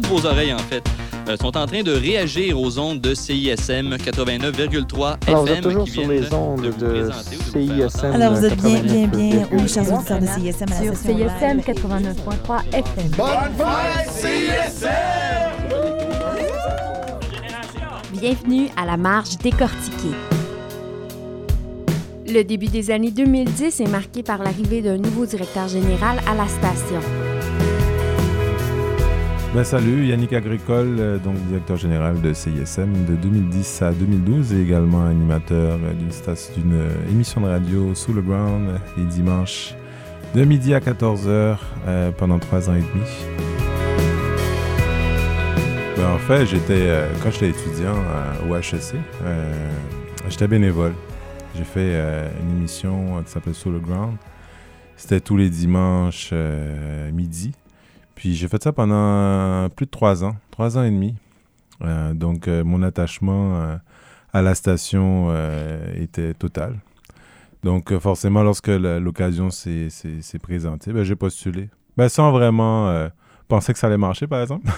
toutes vos oreilles en fait, euh, sont en train de réagir aux ondes de CISM 89,3 Alors, vous êtes FM toujours qui sur les ondes de CISM. Alors, vous êtes bien, bien, bien, 89,3. oui, chers auditeurs de CISM, à la Sur CISM live. 89.3 FM. Bienvenue à la marge décortiquée. Le début des années 2010 est marqué par l'arrivée d'un nouveau directeur général à la station. Ben, salut, Yannick Agricole, euh, donc directeur général de CISM de 2010 à 2012 et également animateur euh, d'une euh, émission de radio sous le ground les dimanches de midi à 14h pendant trois ans et demi. Ben, en fait, j'étais quand j'étais étudiant au HEC, j'étais bénévole. J'ai fait une émission qui s'appelle Sous le ground. C'était tous les dimanches midi. Puis j'ai fait ça pendant plus de trois ans, trois ans et demi. Euh, donc euh, mon attachement euh, à la station était total. Donc forcément, lorsque l'occasion s'est présentée, ben, j'ai postulé. Ben, sans vraiment penser que ça allait marcher, par exemple.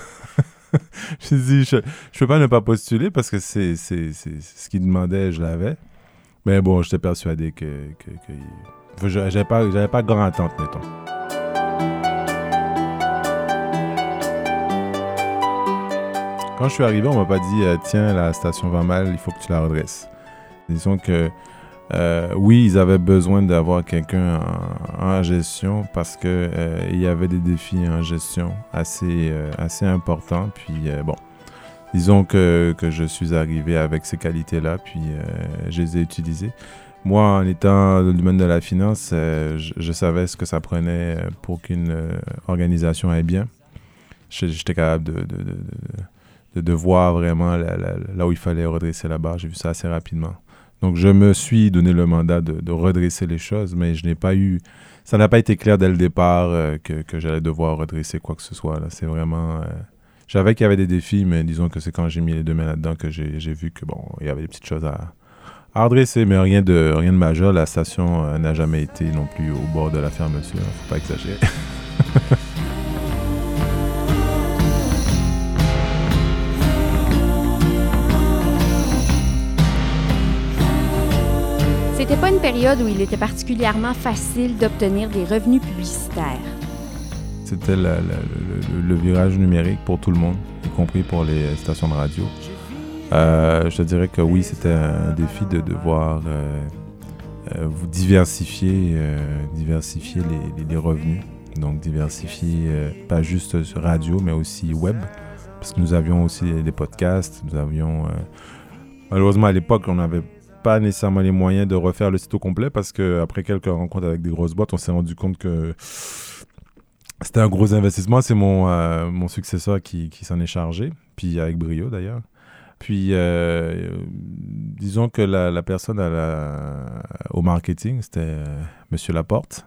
j'ai dit, je ne peux pas ne pas postuler parce que c'est ce qu'il demandait, je l'avais. Mais bon, j'étais persuadé que... que, que je- j'avais pas, pas grande attente, mettons. Quand je suis arrivé, on m'a pas dit euh, tiens la station va mal, il faut que tu la redresses. Disons que euh, oui, ils avaient besoin d'avoir quelqu'un en, gestion parce que euh, il y avait des défis en gestion assez assez importants. Puis bon, disons que, que je suis arrivé avec ces qualités-là, puis je les ai utilisées. Moi, en étant dans le domaine de la finance, je, savais ce que ça prenait pour qu'une organisation aille bien. J'étais capable de- de, de voir vraiment là où il fallait redresser la barre. J'ai vu ça assez rapidement. Donc, je me suis donné le mandat de, de redresser les choses, mais je n'ai pas eu. Ça n'a pas été clair dès le départ euh, que, que j'allais devoir redresser quoi que ce soit. C'est vraiment. euh, je savais qu'il y avait des défis, mais disons que c'est quand j'ai mis les deux mains là-dedans que j'ai vu que bon, il y avait des petites choses à, à redresser, mais rien de, rien de majeur. La station euh, n'a jamais été non plus au bord de la fermeture. Faut pas exagérer. C'était pas une période où il était particulièrement facile d'obtenir des revenus publicitaires. C'était le, virage numérique pour tout le monde, y compris pour les stations de radio. Euh, je dirais que oui, c'était un défi de devoir euh, euh, diversifier, euh, diversifier les, les- revenus. Donc diversifier euh, pas juste radio, mais aussi web. Parce que nous avions aussi des podcasts, nous avions... euh, malheureusement, à l'époque, on n'avait pas nécessairement les moyens de refaire le site au complet parce qu'après quelques rencontres avec des grosses boîtes, on s'est rendu compte que c'était un gros investissement. C'est mon, euh, mon successeur qui, qui s'en est chargé, puis avec brio d'ailleurs. Puis, euh, disons que la, la personne à la- au marketing, c'était euh, Monsieur Laporte.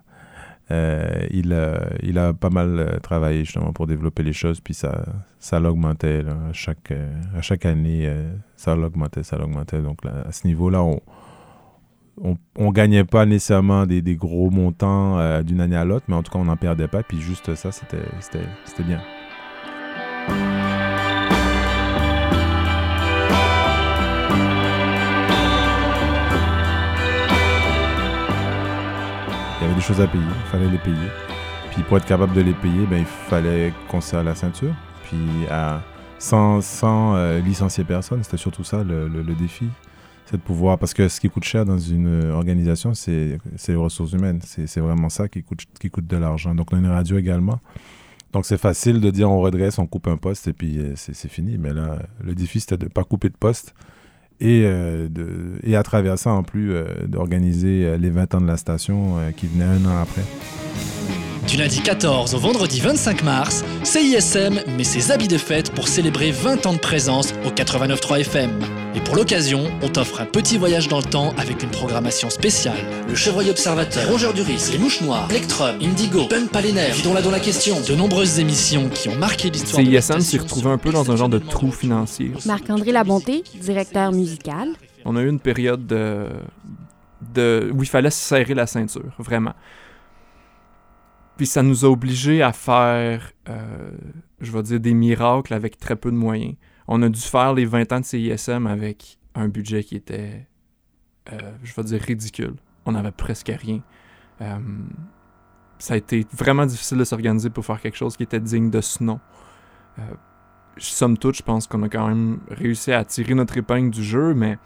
Euh, il, a- pas mal euh, travaillé justement pour développer les choses, puis ça, ça l'augmentait là, à, chaque, euh, à chaque année. ça l'augmentait, ça l'augmentait. Donc à ce niveau-là, on, on, gagnait pas nécessairement des, gros montants d'une année à l'autre, mais en tout cas, on n'en perdait pas. Puis juste ça, c'était bien. Choses à payer, il fallait les payer. Puis pour être capable de les payer, ben, il fallait qu'on serre la ceinture. Puis à, sans, sans euh, licencier personne, c'était surtout ça le, défi. C'est de pouvoir. Parce que ce qui coûte cher dans une organisation, c'est les ressources humaines. C'est vraiment ça qui coûte, qui coûte de l'argent. Donc on a une radio également. Donc c'est facile de dire on redresse, on coupe un poste et puis euh, c'est fini. Mais là, le défi, c'était de ne pas couper de poste. Et, euh, de, et à travers ça, en plus, euh, d'organiser euh, les 20 ans de la station qui venaient un an après. Du lundi 14 au vendredi 25 mars, CISM met ses habits de fête pour célébrer 20 ans de présence au 89.3 FM. Et pour l'occasion, on t'offre un petit voyage dans le temps avec une programmation spéciale. Le chevreuil observateur, rongeur du risque, les mouches noires, Plectrum, Indigo, Punk Palénaire, Vidons-la dans la question. De nombreuses émissions qui ont marqué l'histoire de la CISM s'est retrouvé un peu dans un genre de trou financier. Marc-André Labonté, directeur musical. On a eu une période de, de où il fallait se serrer la ceinture, vraiment. Puis ça nous a obligés à faire, euh, je vais dire, des miracles avec très peu de moyens. On a dû faire les 20 ans de CISM avec un budget qui était, euh, je vais dire, ridicule. On n'avait presque rien. Euh, ça a été vraiment difficile de s'organiser pour faire quelque chose qui était digne de ce nom. Somme toute, je pense qu'on a quand même réussi à tirer notre épingle du jeu, mais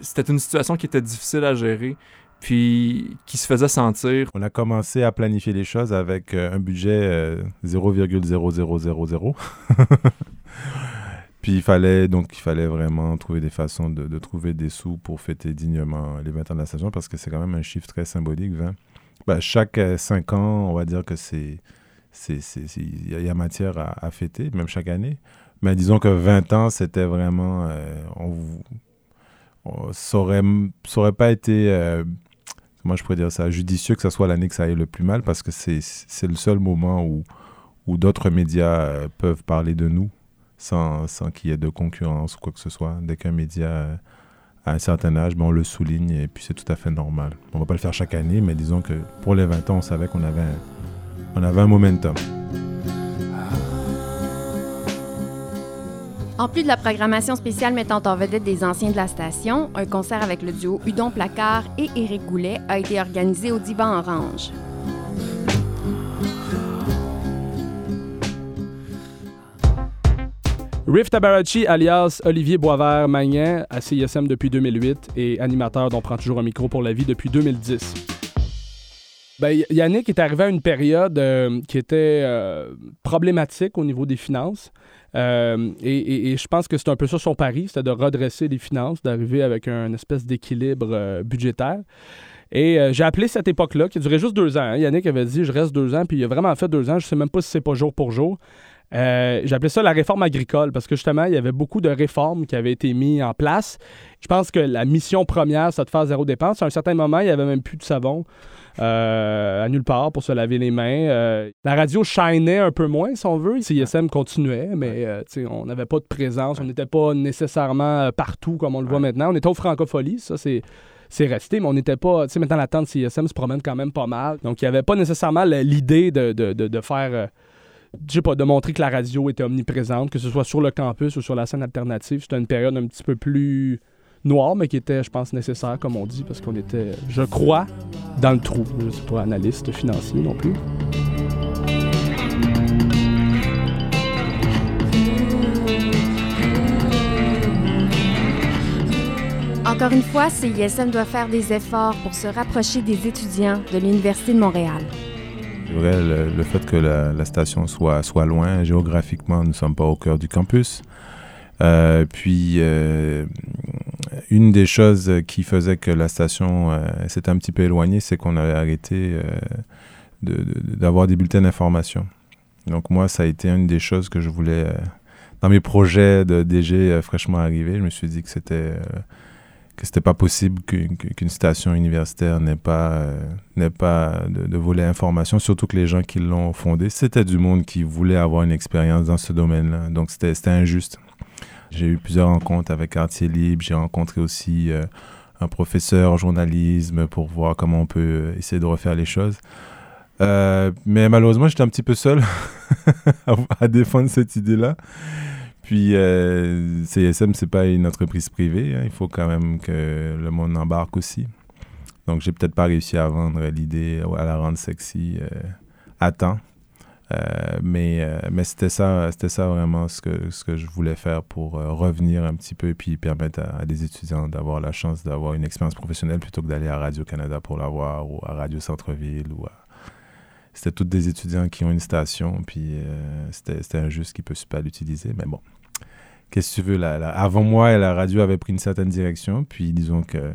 c'était une situation qui était difficile à gérer, puis qui se faisait sentir. On a commencé à planifier les choses avec euh, un budget euh, 0,0000. puis il fallait donc il fallait vraiment trouver des façons de, trouver des sous pour fêter dignement les 20 ans de la station parce que c'est quand même un chiffre très symbolique, 20. Ben, chaque 5 ans, on va dire que c'est il y, a matière à, fêter, même chaque année. Mais disons que 20 ans, c'était vraiment. Euh, on, on, ça, aurait, ça aurait pas été. Euh, comment je pourrais dire ça Judicieux que ce soit l'année que ça aille le plus mal, parce que c'est le seul moment où, où d'autres médias euh, peuvent parler de nous sans, sans qu'il y ait de concurrence ou quoi que ce soit. Dès qu'un média euh, à un certain âge, ben on le souligne et puis c'est tout à fait normal. On va pas le faire chaque année, mais disons que pour les 20 ans, on savait qu'on avait avait un momentum. En plus de la programmation spéciale mettant en vedette des anciens de la station, un concert avec le duo Udon Placard et Éric Goulet a été organisé au Divan Orange. Riff Tabarachi, alias Olivier Boisvert-Magnan, à CISM depuis 2008 et animateur dont prend toujours un micro pour la vie depuis 2010. Ben, Yannick est arrivé à une période euh, qui était euh, problématique au niveau des finances. Euh, et, je pense que c'est un peu ça son pari, c'était de redresser les finances, d'arriver avec un espèce d'équilibre euh, budgétaire. Et euh, j'ai appelé cette époque-là, qui durait juste deux ans. Hein. Yannick avait dit, je reste deux ans, puis il a vraiment fait deux ans. Je sais même pas si c'est pas jour pour jour. Euh, J'appelais ça la réforme agricole parce que justement, il y avait beaucoup de réformes qui avaient été mises en place. Je pense que la mission première, c'est de faire zéro dépense. À un certain moment, il n'y avait même plus de savon euh, à nulle part pour se laver les mains. Euh, la radio shinait un peu moins, si on veut. CISM continuait, mais euh, on n'avait pas de présence. On n'était pas nécessairement partout comme on le voit maintenant. On était au francophonie, ça c'est c'est resté, mais on n'était pas. Tu sais, maintenant, la tente CISM se promène quand même pas mal. Donc, il n'y avait pas nécessairement l'idée de, de, de, de, faire je sais pas, de montrer que la radio était omniprésente, que ce soit sur le campus ou sur la scène alternative. C'était une période un petit peu plus noire, mais qui était, je pense, nécessaire, comme on dit, parce qu'on était, je crois, dans le trou. Je ne suis pas analyste financier non plus. Encore une fois, CISM doit faire des efforts pour se rapprocher des étudiants de l'Université de Montréal. Le, fait que la, station soit, soit loin, géographiquement, nous ne sommes pas au cœur du campus. Euh, puis, euh, une des choses qui faisait que la station euh, s'était un petit peu éloignée, c'est qu'on avait arrêté d'avoir de, de, des bulletins d'information. Donc, moi, ça a été une des choses que je voulais. dans mes projets de DG fraîchement arrivé, je me suis dit que c'était c'était pas possible qu'une qu station universitaire n'ait pas, euh, pas de, de, volet information, surtout que les gens qui l'ont fondé, c'était du monde qui voulait avoir une expérience dans ce domaine-là. Donc c'était injuste. J'ai eu plusieurs rencontres avec Quartier Libre, j'ai rencontré aussi euh, un professeur en journalisme pour voir comment on peut essayer de refaire les choses. Euh, mais malheureusement, j'étais un petit peu seul à défendre cette idée-là. Puis euh, CSM, c'est pas une entreprise privée. Hein. Il faut quand même que le monde embarque aussi. Donc, j'ai peut-être pas réussi à vendre l'idée, à la rendre sexy euh, à temps. Euh, mais euh, mais c'était ça, c'était ça vraiment ce que, ce que je voulais faire pour revenir un petit peu et puis permettre à, à des étudiants d'avoir la chance d'avoir une expérience professionnelle plutôt que d'aller à Radio-Canada pour l'avoir ou à Radio Centre-Ville ou à c'était toutes des étudiants qui ont une station, puis euh, c'était injuste qu'ils ne puissent pas l'utiliser. Mais bon, qu'est-ce que tu veux? La, avant moi, la radio avait pris une certaine direction, puis disons que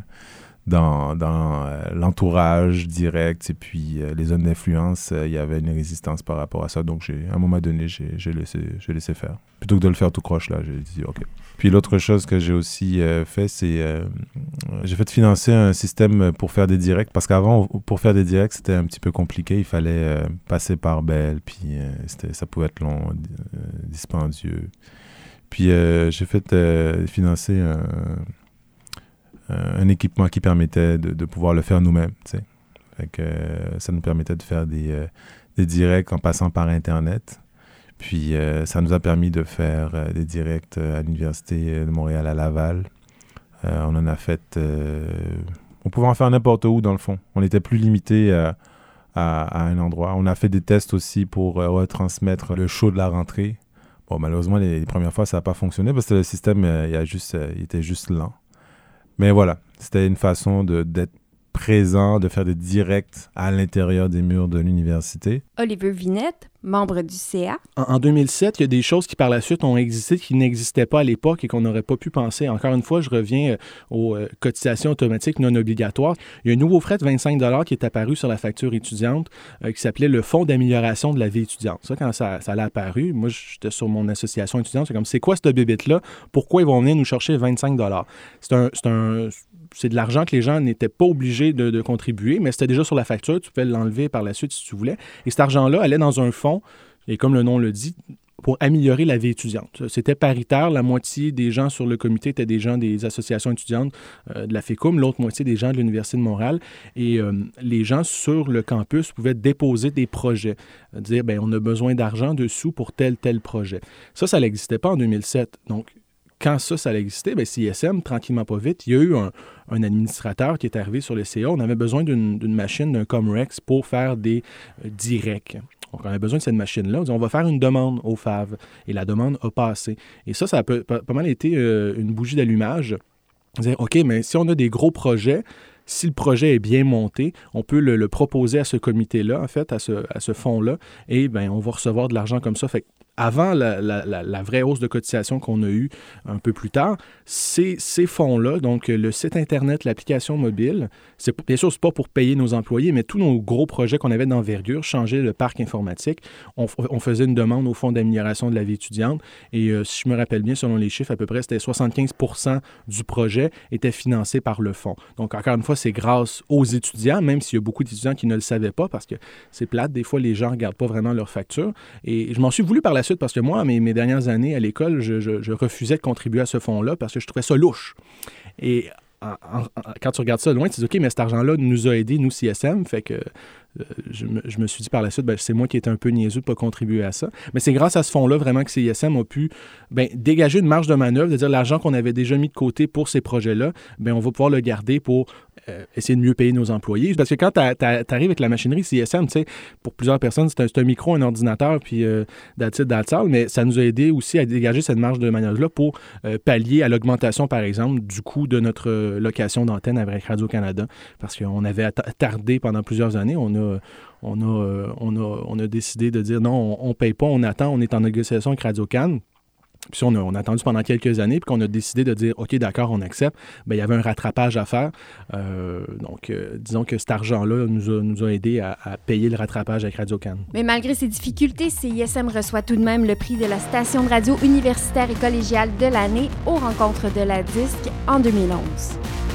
dans, dans euh, l'entourage direct et puis euh, les zones d'influence, il y avait une résistance par rapport à ça. Donc, à un moment donné, j'ai laissé, laissé faire. Plutôt que de le faire tout croche, là, j'ai dit OK. Puis l'autre chose que j'ai aussi euh, fait, c'est euh, j'ai fait financer un système pour faire des directs parce qu'avant, pour faire des directs, c'était un petit peu compliqué. Il fallait euh, passer par Bell, puis ça pouvait être long, dispendieux. Puis j'ai fait financer un, équipement qui permettait de, pouvoir le faire nous-mêmes. Euh, ça nous permettait de faire euh, des directs en passant par Internet. Puis euh, ça nous a permis de faire euh, des directs euh, à l'Université de Montréal à Laval. On en a fait... on pouvait en faire n'importe où, dans le fond. On n'était plus limité à, un endroit. On a fait des tests aussi pour retransmettre le show de la rentrée. Bon, malheureusement, les, premières fois, ça n'a pas fonctionné parce que le système, était juste lent. Mais voilà, c'était une façon d'être présent, de faire des directs à l'intérieur des murs de l'université. Olivier Vinette, membre du CA. En, en 2007, il y a des choses qui par la suite ont existé qui n'existaient pas à l'époque et qu'on n'aurait pas pu penser. Encore une fois, je reviens euh, aux euh, cotisations automatiques non obligatoires. Il y a un nouveau frais de 25 qui est apparu sur la facture étudiante euh, qui s'appelait le Fonds d'amélioration de la vie étudiante. Ça, quand ça, ça a apparu, moi, j'étais sur mon association étudiante. C'est comme, c'est quoi cette bébête-là? Pourquoi ils vont venir nous chercher 25 C'est un, c'est un, c'est de l'argent que les gens n'étaient pas obligés de, contribuer, mais c'était déjà sur la facture. Tu pouvais l'enlever par la suite si tu voulais. Et cet argent-là allait dans un fonds, et comme le nom le dit, pour améliorer la vie étudiante. C'était paritaire. La moitié des gens sur le comité étaient des gens des associations étudiantes euh, de la FECUM, l'autre moitié des gens de l'Université de Montréal. Et euh, les gens sur le campus pouvaient déposer des projets, dire, ben on a besoin d'argent, de sous pour tel, tel projet. Ça, ça n'existait pas en 2007. Donc, quand ça, ça existait, bien, CISM, tranquillement pas vite, il y a eu un, administrateur qui est arrivé sur le CA. On avait besoin d'une machine, d'un Comrex pour faire des euh, directs. Donc, on avait besoin de cette machine-là. On dit, on va faire une demande au FAV. Et la demande a passé. Et ça, ça a pas, mal été euh, une bougie d'allumage. Dire, OK, mais si on a des gros projets, si le projet est bien monté, on peut le, proposer à ce comité-là, en fait, à ce, à ce fonds-là, et ben on va recevoir de l'argent comme ça. Fait que avant la, vraie hausse de cotisation qu'on a eue un peu plus tard, ces, fonds-là, donc le site Internet, l'application mobile, c'est bien sûr, c'est pas pour payer nos employés, mais tous nos gros projets qu'on avait d'envergure, changer le parc informatique, on, faisait une demande au Fonds d'amélioration de la vie étudiante. Et euh, si je me rappelle bien, selon les chiffres, à peu près, c'était 75 du projet était financé par le fonds. Donc, encore une fois, c'est grâce aux étudiants, même s'il y a beaucoup d'étudiants qui ne le savaient pas, parce que c'est plate, des fois, les gens ne regardent pas vraiment leur facture. Et je m'en suis voulu par la parce que moi, mes, dernières années à l'école, je, refusais de contribuer à ce fonds-là, parce que je trouvais ça louche. Et quand tu regardes ça loin, tu te dis, OK, mais cet argent-là nous a aidés, nous, CSM, fait que je, me, je me suis dit par la suite, ben, c'est moi qui étais un peu niaiseux de pas contribuer à ça. Mais c'est grâce à ce fonds-là vraiment que CISM a pu ben, dégager une marge de manœuvre, c'est-à-dire l'argent qu'on avait déjà mis de côté pour ces projets-là, ben, on va pouvoir le garder pour euh, essayer de mieux payer nos employés. Parce que quand tu arrives avec la machinerie CISM, pour plusieurs personnes, c'est un, micro, un ordinateur, puis euh, that's mais ça nous a aidé aussi à dégager cette marge de manœuvre-là pour euh, pallier à l'augmentation, par exemple, du coût de notre euh, location d'antenne avec Radio-Canada. Parce qu'on avait tardé pendant plusieurs années. On a, on a, euh, on a, décidé de dire non, on ne paye pas, on attend, on est en négociation avec Radio-Can. Puis on a, on a attendu pendant quelques années, puis qu'on a décidé de dire OK, d'accord, on accepte. Bien, il y avait un rattrapage à faire. Euh, donc, euh, disons que cet argent-là nous a, nous aidé à, payer le rattrapage avec Radio-Can. Mais malgré ces difficultés, CISM reçoit tout de même le prix de la station de radio universitaire et collégiale de l'année aux rencontres de la disque en 2011.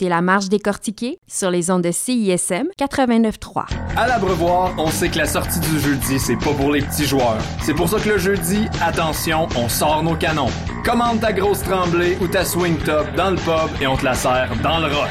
Écoutez La Marche décortiquée sur les ondes de CISM 89.3. À l'Abreuvoir, on sait que la sortie du jeudi, c'est pas pour les petits joueurs. C'est pour ça que le jeudi, attention, on sort nos canons. Commande ta grosse tremblée ou ta swing top dans le pub et on te la sert dans le rock.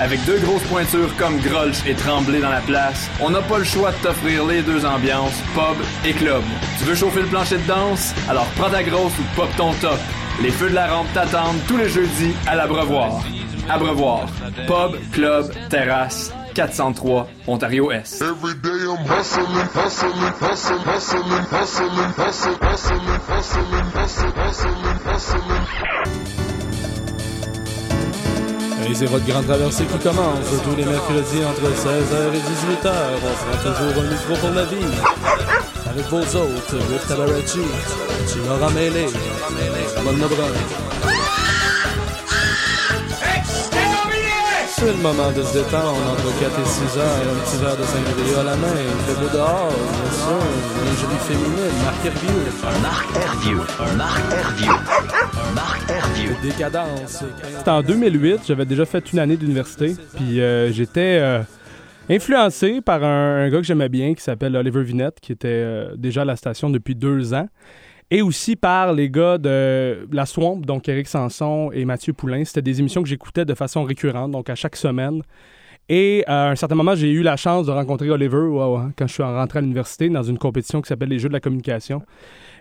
Avec deux grosses pointures comme Grolsch et Tremblay dans la place, on n'a pas le choix de t'offrir les deux ambiances, pub et club. Tu veux chauffer le plancher de danse? Alors prends ta grosse ou pop ton top. Les feux de la rampe t'attendent tous les jeudis à l'Abreuvoir. Abreuvoir. Pub, club, terrasse, 403, Ontario-Est. Et votre grande traversée qui commence tous les mercredis entre 16h et 18h. On sera toujours un micro pour la vie. Avec vos autres, Riff Tabarachi, Laura Mêlé, Amanda Brun. C'est le moment de se détendre entre 4 et 6 heures, un petit verre de sangria à la main, il fait beau dehors, bien sûr, une jolie féminine, Marc Hervieux. Marc Hervieux. Marc Hervieux. Marc Hervieux. Décadence. C'était en 2008, j'avais déjà fait une année d'université, puis euh, j'étais euh, influencé par un, un gars que j'aimais bien qui s'appelle Oliver Vinette, qui était euh, déjà à la station depuis deux ans, et aussi par les gars de La Swamp, donc Eric Sanson et Mathieu Poulain. C'était des émissions que j'écoutais de façon récurrente, donc à chaque semaine. Et à un certain moment, j'ai eu la chance de rencontrer Oliver hein, quand je suis rentré à l'université dans une compétition qui s'appelle les Jeux de la communication.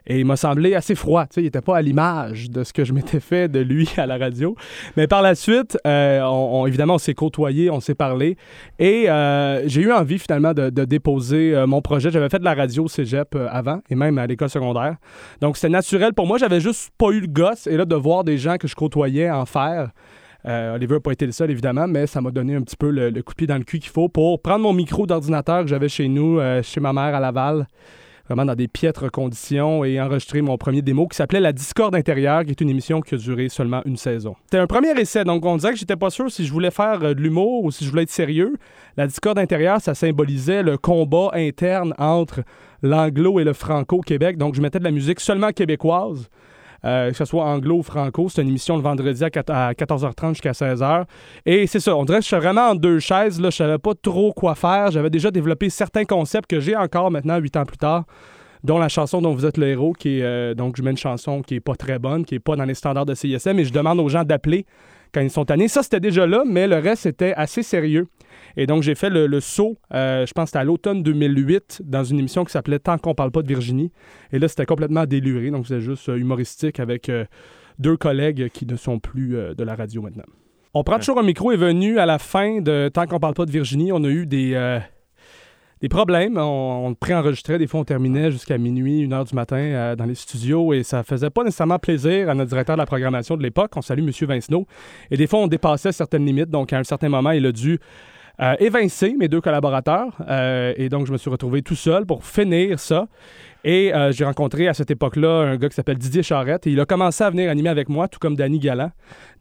Et il m'a semblé assez froid. Tu sais, il n'était pas à l'image de ce que je m'étais fait de lui à la radio. Mais par la suite, euh, évidemment, on s'est côtoyés, on s'est parlé. Et euh, j'ai eu envie finalement de, déposer euh, mon projet. J'avais fait de la radio au cégep avant et même à l'école secondaire. Donc c'était naturel pour moi. J'avais juste pas eu le gosse. Et là, de voir des gens que je côtoyais en faire. Euh, Oliver n'a pas été le seul, évidemment, mais ça m'a donné un petit peu le, le coup de pied dans le cul qu'il faut pour prendre mon micro d'ordinateur que j'avais chez nous, chez ma mère à Laval, vraiment dans des piètres conditions, et enregistrer mon premier démo qui s'appelait La Discorde intérieure, qui est une émission qui a duré seulement une saison. C'était un premier essai, donc on disait que j'étais pas sûr si je voulais faire euh, de l'humour ou si je voulais être sérieux. La Discorde intérieure, ça symbolisait le combat interne entre l'anglo et le franco au Québec, donc je mettais de la musique seulement québécoise. Euh, que ce soit anglo ou franco. C'est une émission le vendredi à, quat- à 14h30 jusqu'à 16h. Et c'est ça, on dirait que je suis vraiment en deux chaises. Là, je savais pas trop quoi faire. J'avais déjà développé certains concepts que j'ai encore maintenant, huit ans plus tard, dont la chanson dont vous êtes le héros, qui est, euh, donc je mets une chanson qui est pas très bonne, qui est pas dans les standards de CISM, et je demande aux gens d'appeler quand ils sont tannés. Ça, c'était déjà là, mais le reste, c'était assez sérieux. Et donc, j'ai fait le, le saut, euh, je pense que c'était à l'automne 2008, dans une émission qui s'appelait Tant qu'on parle pas de Virginie. Et là, c'était complètement déluré. Donc, c'était juste euh, humoristique avec euh, deux collègues qui ne sont plus de la radio maintenant. On prend toujours un micro est venu à la fin de Tant qu'on parle pas de Virginie. On a eu des, des problèmes. On, on préenregistrait. Des fois, on terminait jusqu'à minuit, une heure du matin euh, dans les studios et ça faisait pas nécessairement plaisir à notre directeur de la programmation de l'époque. On salue M. Vincenot. Et des fois, on dépassait certaines limites. Donc, à un certain moment, il a dû euh, évincer mes deux collaborateurs. Euh, et donc, je me suis retrouvé tout seul pour finir ça. Et j'ai rencontré à cette époque-là un gars qui s'appelle Didier Charette. Et il a commencé à venir animer avec moi, tout comme Danny Galland.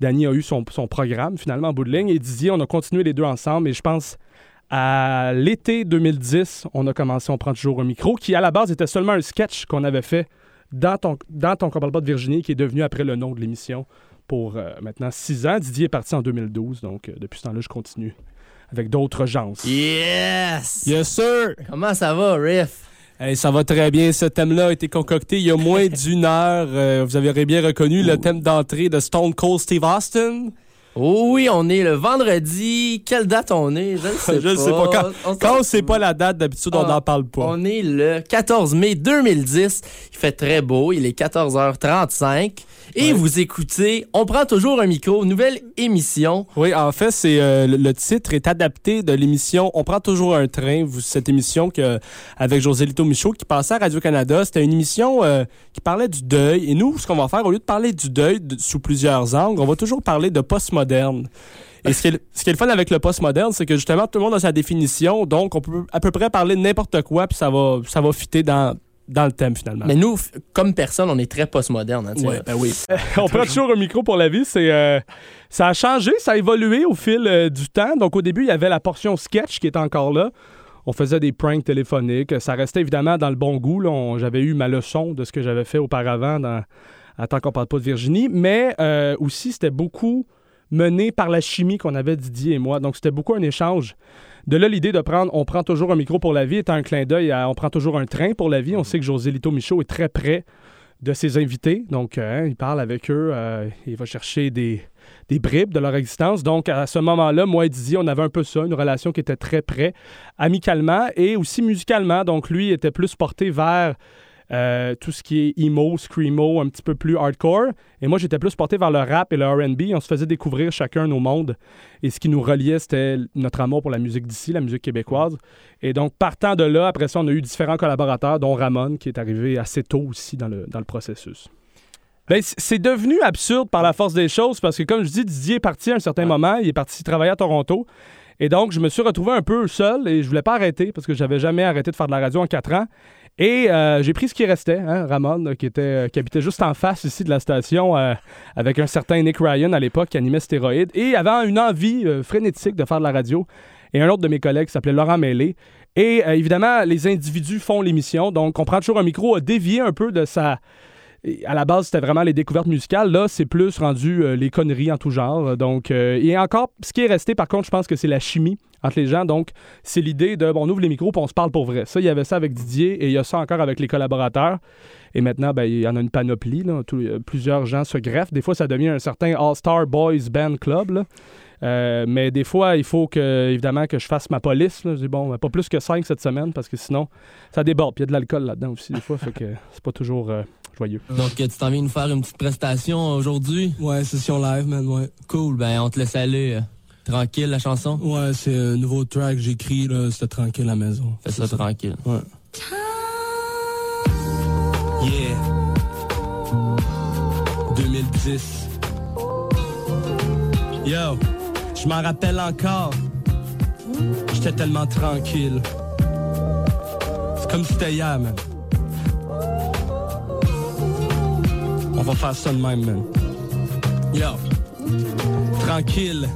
Danny a eu son, son programme, finalement, en bout de ligne. Et Didier, on a continué les deux ensemble. Et je pense à l'été 2010, on a commencé On prend toujours un micro, qui à la base était seulement un sketch qu'on avait fait dans ton, dans ton parle pas de Virginie, qui est devenu après le nom de l'émission pour euh, maintenant six ans. Didier est parti en 2012, donc euh, depuis ce temps-là, je continue avec d'autres gens. Yes! Yes, sir! Comment ça va, Riff? Hey, ça va très bien. Ce thème-là a été concocté il y a moins d'une heure. Euh, vous avez bien reconnu le thème d'entrée de Stone Cold Steve Austin. Oh oui, on est le vendredi. Quelle date on est? Je ne sais Je pas. sais pas. Quand, On quand sait pas la date, d'habitude, on Ah, n'en parle pas. On est le 14 mai 2010. Il fait très beau. Il est 14h35. Et Ouais. vous écoutez On prend toujours un micro. Nouvelle émission. Oui, en fait, c'est euh, le, titre est adapté de l'émission On prend toujours un train. Vous, cette émission que, avec José Lito Michaud qui passait à Radio-Canada. C'était une émission euh, qui parlait du deuil. Et nous, ce qu'on va faire, au lieu de parler du deuil de- sous plusieurs angles, on va toujours parler de postmoderne. Et ce qui, est, le- ce qui est le fun avec le postmoderne, c'est que justement, tout le monde a sa définition. Donc, on peut à peu près parler de n'importe quoi, puis ça va, ça va fitter dans, dans le thème, finalement. Mais nous, comme personne, on est très postmoderne. Hein. Ouais, ben oui. on prend toujours un micro pour la vie. C'est, euh, ça a changé, ça a évolué au fil euh, du temps. Donc, au début, il y avait la portion sketch qui était encore là. On faisait des pranks téléphoniques. Ça restait évidemment dans le bon goût. j'avais eu ma leçon de ce que j'avais fait auparavant dans, Tant qu'on parle pas de Virginie. Mais euh, aussi, c'était beaucoup mené par la chimie qu'on avait Didier et moi. Donc, c'était beaucoup un échange. De là, l'idée de prendre On prend toujours un micro pour la vie est un clin d'œil à On prend toujours un train pour la vie. On sait que José Lito Michaud est très près de ses invités. Donc, euh, il parle avec eux. euh, il va chercher des, des bribes de leur existence. Donc, à ce moment-là, moi et Didier, on avait un peu ça, une relation qui était très près, amicalement et aussi musicalement. Donc, lui était plus porté vers euh, tout ce qui est emo, screamo, un petit peu plus hardcore. Et moi, j'étais plus porté vers le rap et le RB. On se faisait découvrir chacun nos mondes. Et ce qui nous reliait, c'était notre amour pour la musique d'ici, la musique québécoise. Et donc, partant de là, après ça, on a eu différents collaborateurs, dont Ramon, qui est arrivé assez tôt aussi dans le, dans le processus. Ben, c'est devenu absurde par la force des choses parce que, comme je dis, Didier est parti à un certain moment. Il est parti travailler à Toronto. Et donc, je me suis retrouvé un peu seul et je voulais pas arrêter parce que j'avais jamais arrêté de faire de la radio en quatre ans. Et euh, j'ai pris ce qui restait, hein, Ramon, qui, était, euh, qui habitait juste en face ici de la station euh, avec un certain Nick Ryan à l'époque qui animait Stéroïde et avait une envie frénétique de faire de la radio. Et un autre de mes collègues s'appelait Laurent Mêlé. Et évidemment, les individus font l'émission. Donc, on prend toujours un micro, a dévié un peu de sa. À la base, c'était vraiment les découvertes musicales. Là, c'est plus rendu euh, les conneries en tout genre. Donc, euh, et encore, ce qui est resté, par contre, je pense que c'est la chimie entre les gens. Donc, c'est l'idée de, bon, on ouvre les micros puis on se parle pour vrai. Ça, il y avait ça avec Didier et il y a ça encore avec les collaborateurs. Et maintenant, ben, il y en a une panoplie. euh, plusieurs gens se greffent. Des fois, ça devient un certain All-Star Boys Band Club. mais des fois, il faut que, évidemment, que je fasse ma police. Je dis, bon, ben, pas plus que 5 cette semaine parce que sinon, ça déborde. Puis il y a de l'alcool là-dedans aussi, des fois. fait que c'est pas toujours joyeux. Donc, tu t'en viens nous faire une petite prestation aujourd'hui? Ouais, session live, man, ouais. Cool, ben on te laisse aller. euh, tranquille, la chanson? Ouais, c'est un nouveau track que j'écris, là, c'était tranquille à la maison. Fais ça tranquille. Ouais. Yeah. 2010. Yo, je m'en rappelle encore. J'étais tellement tranquille. C'est comme si c'était hier, man. On va faire ça de même, man. Yo. Tranquille.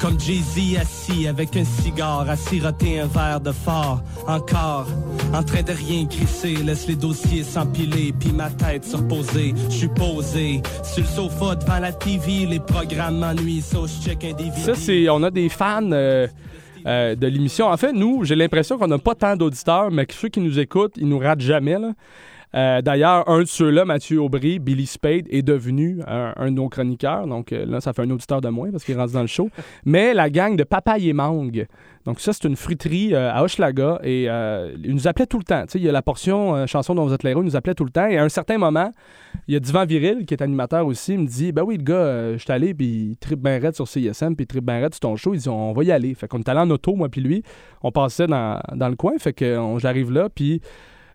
Comme Jay-Z assis avec un cigare, à siroter un verre de phare. Encore, en train de rien crisser, laisse les dossiers s'empiler, puis ma tête se reposer. Je suis posé sur le sofa devant la TV, les programmes m'ennuient, so je check un DVD. Ça, c'est. On a des fans euh, euh, de l'émission. En fait, nous, j'ai l'impression qu'on n'a pas tant d'auditeurs, mais que ceux qui nous écoutent, ils nous ratent jamais. là. Euh, D'ailleurs, un de ceux-là, Mathieu Aubry, Billy Spade, est devenu un, un de nos chroniqueurs. Donc euh, là, ça fait un auditeur de moins parce qu'il rentre dans le show. Mais la gang de Papaye et Mangue. Donc ça, c'est une fruiterie euh, à Hochelaga. Et euh, il nous appelait tout le temps. Tu sais, il y a la portion chanson dont vous êtes l'héros, il nous appelait tout le temps. Et à un certain moment, il y a Divan Viril, qui est animateur aussi, il me dit Ben oui, le gars, je suis allé, puis il tripe bien raide sur CISM, puis il tripe bien raide sur ton show. Il dit On va y aller. Fait qu'on est allé en auto, moi, puis lui. On passait dans, dans le coin. Fait que j'arrive là, puis.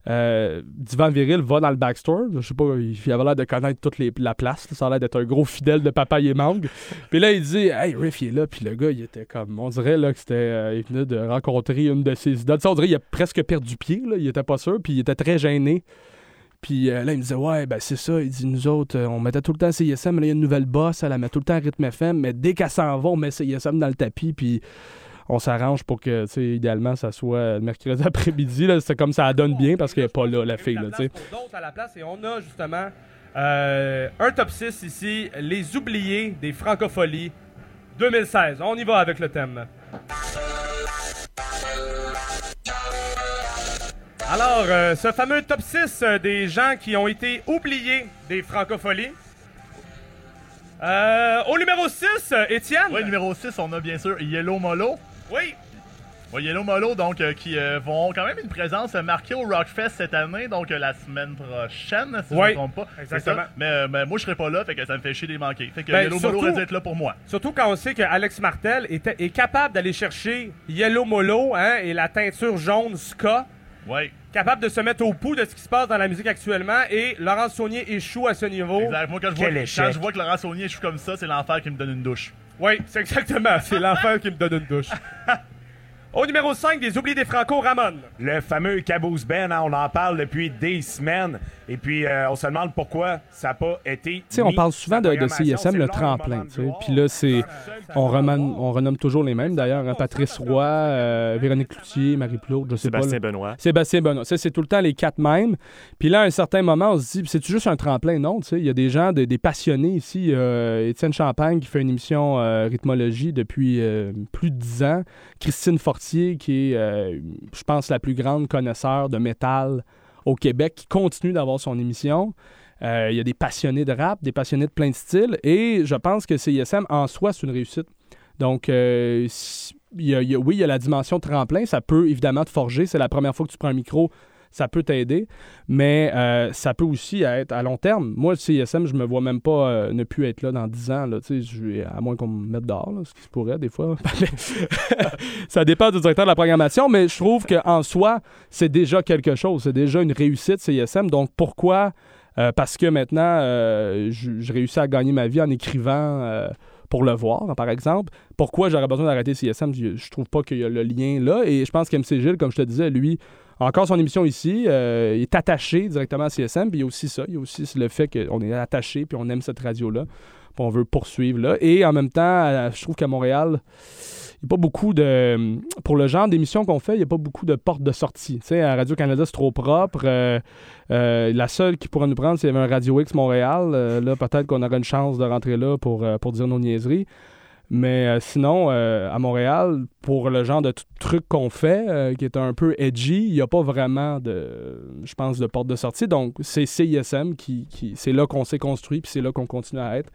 Euh, Divan Viril va dans le backstore. Je sais pas, il avait l'air de connaître toute les- la place. Ça a l'air d'être un gros fidèle de papa et mangue. Puis là, il dit Hey, Riff, il est là. Puis le gars, il était comme. On dirait là, que c'était. euh, venait de rencontrer une de ses idoles. On dirait qu'il a presque perdu pied. Là. Il était pas sûr. Puis il était très gêné. Puis euh, là, il me disait Ouais, ben c'est ça. Il dit Nous autres, euh, on mettait tout le temps CISM. Mais là, il y a une nouvelle boss. Elle, elle met tout le temps rythme FM. Mais dès qu'elle s'en va, on met CISM dans le tapis. Puis on s'arrange pour que, tu sais, idéalement, ça soit le mercredi après-midi. C'est comme ça donne bien parce qu'elle n'est pas là, la fille. Là, à la place et on a justement euh, un top 6 ici, les oubliés des francopholies 2016. On y va avec le thème. Alors, euh, ce fameux top 6 euh, des gens qui ont été oubliés des francopholies. Euh, au numéro 6, euh, Étienne. Oui, numéro 6, on a bien sûr Yellow Molo. Oui. Yellow Molo, donc, euh, qui euh, vont quand même une présence euh, marquée au Rockfest cette année, donc euh, la semaine prochaine, si je Oui, ne me trompe pas. C'est exactement. ça. Mais, mais moi, je serai pas là, fait que ça me fait chier de les manquer. Fait que Ben, Yellow Molo surtout- reste d'être là pour moi. Surtout quand on sait que Alex Martel était, est capable d'aller chercher Yellow Molo hein, et la teinture jaune Ska. Ouais. Capable de se mettre au pouls de ce qui se passe dans la musique actuellement et Laurent Saunier échoue à ce niveau. Exact. Moi, quand je, vois, Quel quand échec. je vois que Laurent Saunier joue comme ça, c'est l'enfer qui me donne une douche. Oui, c'est exactement. C'est l'enfer qui me donne une douche. Au numéro 5, des oubliés des Franco, Ramon. Le fameux Caboose Ben, hein, on en parle depuis des semaines. Et puis, euh, on se demande pourquoi ça n'a pas été. Tu sais, on parle souvent de, de. CISM, le tremplin. Puis là, c'est, on, renomme, on renomme toujours les mêmes, d'ailleurs. hein. Patrice Roy, euh, Véronique Cloutier, Marie Plourde, je sais pas. Sébastien là. Benoît. Sébastien Benoît. Ça, c'est tout le temps les quatre mêmes. Puis là, à un certain moment, on se dit, c'est juste un tremplin? Non, tu sais. Il y a des gens, des, des passionnés ici. Euh, Étienne Champagne qui fait une émission euh, rythmologie depuis euh, plus de dix ans. Christine Fortier qui est, euh, je pense, la plus grande connaisseur de métal au Québec, qui continue d'avoir son émission. Euh, il y a des passionnés de rap, des passionnés de plein de styles. Et je pense que CISM, en soi, c'est une réussite. Donc, euh, oui, il y a la dimension tremplin. Ça peut évidemment te forger. C'est la première fois que tu prends un micro. Ça peut t'aider. Mais euh, ça peut aussi être à long terme. Moi, le CISM, je me vois même pas euh, ne plus être là dans 10 ans. Là, à moins qu'on me mette dehors, ce qui se pourrait des fois. ça dépend du directeur de la programmation. Mais je trouve qu'en soi, c'est déjà quelque chose. C'est déjà une réussite CISM. Donc, pourquoi? Euh, parce que maintenant, je, réussis à gagner ma vie en écrivant pour le voir, par exemple. Pourquoi j'aurais besoin d'arrêter CSM? Je, trouve pas qu'il y a le lien là. Et je pense qu'MC Gilles, comme je te disais, lui, encore son émission ici, euh, il est attaché directement à CSM. Puis il y a aussi ça. Il y a aussi le fait qu'on est attaché puis on aime cette radio-là. On veut poursuivre là. Et en même temps, je trouve qu'à Montréal, il n'y a pas beaucoup de. Pour le genre d'émission qu'on fait, il n'y a pas beaucoup de portes de sortie. Tu sais, à Radio-Canada, c'est trop propre. Euh, euh, la seule qui pourrait nous prendre, c'est un Radio X Montréal. Euh, là, peut-être qu'on aurait une chance de rentrer là pour, pour dire nos niaiseries. Mais sinon, à Montréal, pour le genre de truc qu'on fait, qui est un peu edgy, il n'y a pas vraiment de, je pense, de porte de sortie. Donc, c'est CISM qui c'est là qu'on s'est construit, puis c'est là qu'on continue à être.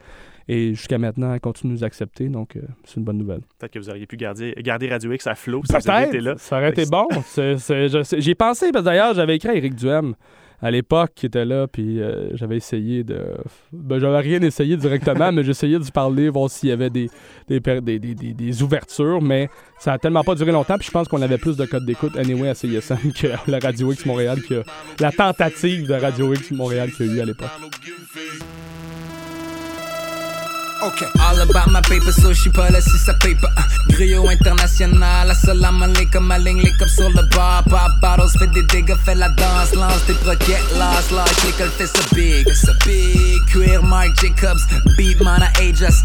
Et jusqu'à maintenant, elle continue de nous accepter. Donc, euh, c'est une bonne nouvelle. Peut-être que vous auriez pu garder, garder Radio X à flot si vous aviez été là. Ça aurait été bon. J'y ai pensé, parce que d'ailleurs, j'avais écrit à Eric Duhem à l'époque qui était là, puis euh, j'avais essayé de... Ben, j'avais rien essayé directement, mais j'essayais de lui parler, voir s'il y avait des- des- des ouvertures, mais ça a tellement pas duré longtemps, puis je pense qu'on avait plus de codes d'écoute anyway à CISM que la Radio X Montréal, que la tentative de Radio X Montréal qu'il y a eu à l'époque. Ok. All about my paper, so je suis pas là si ça paye pas. Griot international, assalamu alaikum, ma ligne, les cups sur le bar. Pop bottles, fait des dégâts, fait la danse, lance des croquettes, lâche, lâche, l'école fait ça big, ça big. Queer Mark Jacobs, beat man, I age us.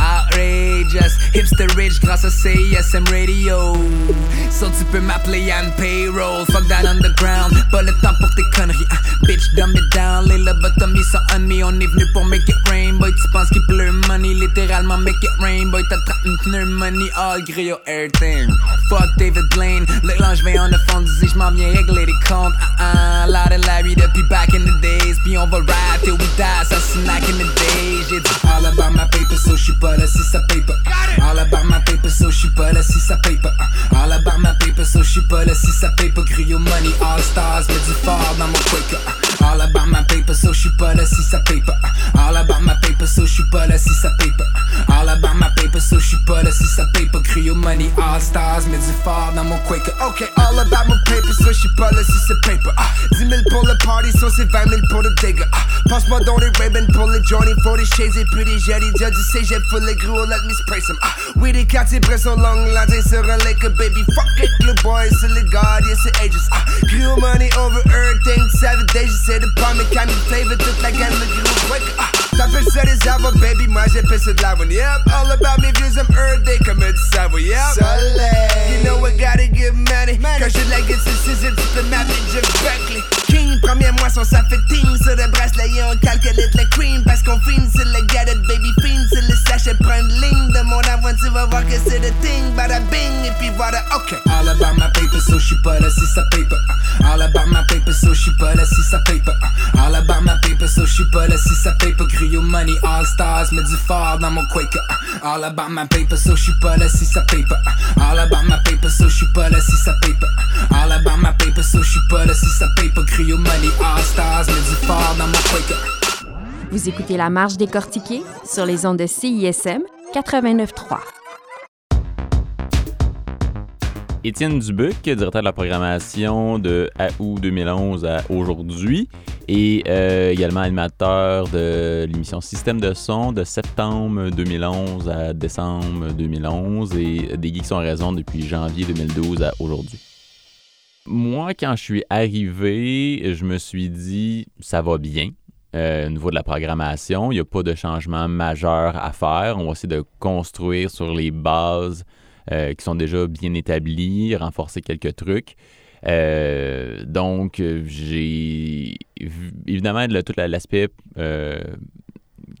Outrageous, hipster rich grâce à CISM Radio. So tu peux m'appeler Yann Payroll, fuck that underground, pas le temps pour tes conneries. ah. Bitch, dumb it down, les lobotomies sont on me, on est venu pour make it rain, boy. Tu penses qu'il pleut money, littéralement make it rain, boy. T'attrapes une pneumonie, all griot airtime. Fuck David Blaine, le linge vient en fond, dis j'm'en viens régler les comptes. Ah ah, Loud and Larry depuis back in the days, puis on va ride till we die, ça snack in the days. J'ai dit all about my paper, so j'suis pas là si ça paye pas. All about my paper, so j'suis pas là si ça paye pas. All about my paper, so j'suis pas là si ça paye money, all stars, mais du fort dans mon quaker. All about my paper, so j'suis pas là si ça paye pas. All about my paper, so j'suis pas là si ça paye pas. All about my paper, so j'suis pas là ça paye pas. Griot money, all stars, mais du dans mon quaker. Ok, all about my paper, so j'suis pas là c'est paper. Ah, 10 000 pour le party, so c'est 20 000 pour le dégât. Ah, passe-moi dans les Ray-Ban pour les Johnny, pour les shades et puis les jetties. Déjà du cégep pour les gros, let me spray some. Ah, oui, les quartiers près sont longs, là, sur un lake, baby. Fuck it, le boy, c'est les gars, yeah, c'est ages. Ah, gros money over everything, savage days, j'essaie de pas me calmer, flavor toute la gamme, le gros quick. Ah, t'appelles ça des arbres, baby, moi j'appelle ça de la one. Yep, all about me views, I'm earth day, comme du savoir, yep. Soleil, you know I gotta get money. Quand j'ai de la gueule sur le scissor, tu peux m'appeler Jeff Buckley. King, premier ça fait ting sur le bracelet, et on calculate le cream. Parce qu'on filme, c'est le gadget, baby fin, c'est le sachet, prends une ligne de mon avant, tu vas voir que c'est le thing, bada bing, et puis voilà, ok. All about my paper, so j'suis pas là si ça paye pas. All about my paper, so j'suis pas là si ça paye pas. All about my paper, so j'suis pas là si ça pas. Griot money, all stars, mais du fort dans mon quaker. All about my paper, so j'suis pas là si ça paye pas. All about my paper, so j'suis pas là si ça paye pas. All about my paper, so j'suis pas là si ça paye pas. Griot money, all stars, mais du fort dans mon quaker. Vous écoutez La Marche décortiquée sur les ondes de CISM 89.3. Étienne Dubuc, directeur de la programmation de août 2011 à aujourd'hui. et euh, également animateur de l'émission Système de son de septembre 2011 à décembre 2011 et des Geeks sont raison depuis janvier 2012 à aujourd'hui. Moi, quand je suis arrivé, je me suis dit, ça va bien. Euh, au niveau de la programmation, il n'y a pas de changement majeur à faire. On va essayer de construire sur les bases euh, qui sont déjà bien établies, renforcer quelques trucs. Euh, donc, j'ai évidemment tout la- l'aspect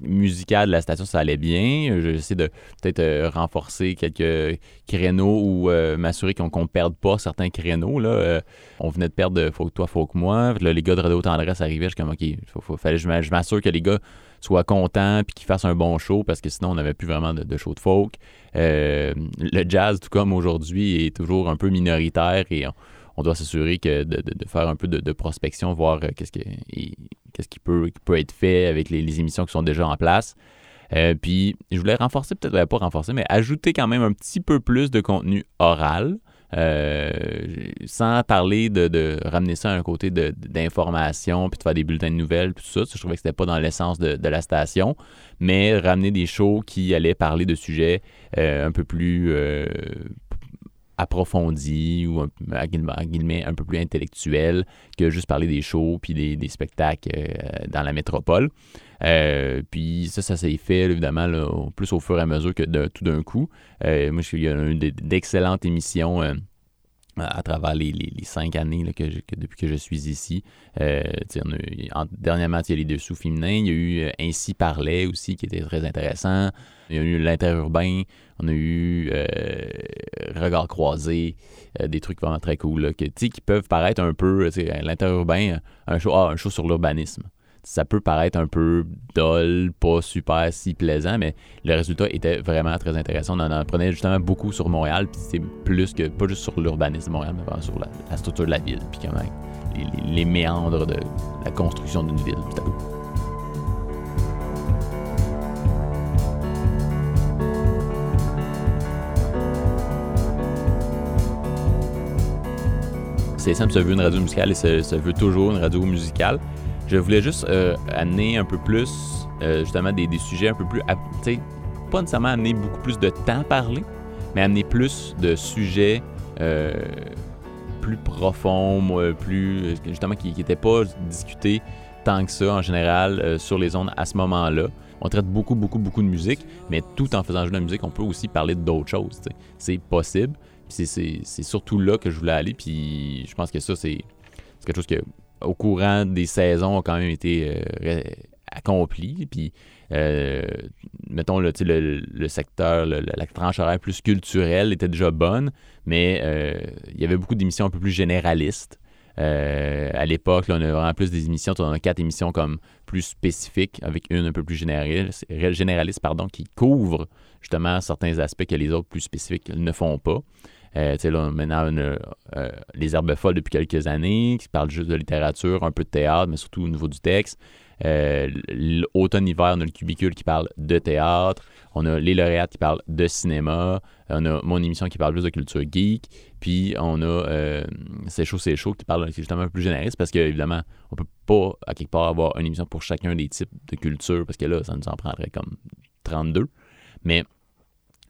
musical de la station, ça allait bien. J'essaie de peut-être euh, renforcer quelques créneaux ou euh, m'assurer qu'on ne perde pas certains créneaux. Là. Euh, on venait de perdre Faut que toi, faut que moi. Là, les gars de Radio Tendresse arrivaient. Je suis comme, OK, faut, faut- je m'a- je m'assure que les gars soient contents puis qu'ils fassent un bon show parce que sinon, on n'avait plus vraiment de, de show de folk. Euh, le jazz, tout comme aujourd'hui, est toujours un peu minoritaire et on, on doit s'assurer de, faire un peu de, prospection, voir euh, qu'est-ce, qui, peut, être fait avec les, émissions qui sont déjà en place. Euh, puis, je voulais renforcer, peut-être ben, pas renforcer, mais ajouter quand même un petit peu plus de contenu oral. euh, sans parler de, ramener ça à un côté d'information, puis de faire des bulletins de nouvelles, puis tout ça. Je trouvais que c'était pas dans l'essence de, la station, mais ramener des shows qui allaient parler de sujets un peu plus approfondis ou un, peu plus intellectuels que juste parler des shows puis des, spectacles euh, dans la métropole. Euh, puis ça, ça s'est fait évidemment plus au fur et à mesure que de, tout d'un coup. Euh, moi, je- il y a d- d'excellentes émissions à travers les, les- cinq années que, depuis que je suis ici. Euh, dernièrement, il y a les dessous féminins. Il y a eu euh, Ainsi parlait aussi, qui était très intéressant. Il y a eu l'interurbain. On a eu euh, Regard croisé. des trucs vraiment très cool là, qui peuvent paraître un peu, l'interurbain, un ah, un show sur l'urbanisme. Ça peut paraître un peu dol, pas super si plaisant, mais le résultat était vraiment très intéressant. On en apprenait justement beaucoup sur Montréal, puis c'est plus que pas juste sur l'urbanisme de Montréal, mais vraiment sur la, structure de la ville, puis comment les, les- méandres de la construction d'une ville. C'était cool. CSM se veut une radio musicale et se, se veut toujours une radio musicale. Je voulais juste euh, amener un peu plus, euh, justement, des, des sujets un peu plus. Tu sais, pas nécessairement amener beaucoup plus de temps à parler, mais amener plus de sujets euh, plus profonds, plus. justement, qui n'étaient pas discutés tant que ça en général sur les ondes à ce moment-là. On traite beaucoup, beaucoup, beaucoup de musique, mais tout en faisant jouer de la musique, on peut aussi parler d'autres choses. C'est possible. C'est- surtout là que je voulais aller. Puis je pense que ça, c'est quelque chose que, au courant des saisons, a quand même été euh, ré- accompli. Puis, euh, mettons, le, le, le secteur, la tranche horaire plus culturelle était déjà bonne, mais euh, il y avait beaucoup d'émissions un peu plus généralistes. Euh, à l'époque, on a vraiment plus des émissions, on a quatre émissions comme plus spécifiques, avec une un peu plus généraliste, généraliste pardon, qui couvre justement certains aspects que les autres plus spécifiques ne font pas. Euh, tu là, maintenant, euh, Les Herbes Folles depuis quelques années, qui parlent juste de littérature, un peu de théâtre, mais surtout au niveau du texte. Euh, L'automne-hiver, on a le Cubicule qui parle de théâtre. On a Les Lauréates qui parlent de cinéma. On a mon émission qui parle plus de culture geek. Puis on a euh, C'est chaud, c'est chaud qui parle justement un peu plus généraliste parce qu'évidemment, on peut pas, à quelque part, avoir une émission pour chacun des types de culture parce que là, ça nous en prendrait comme 32. Mais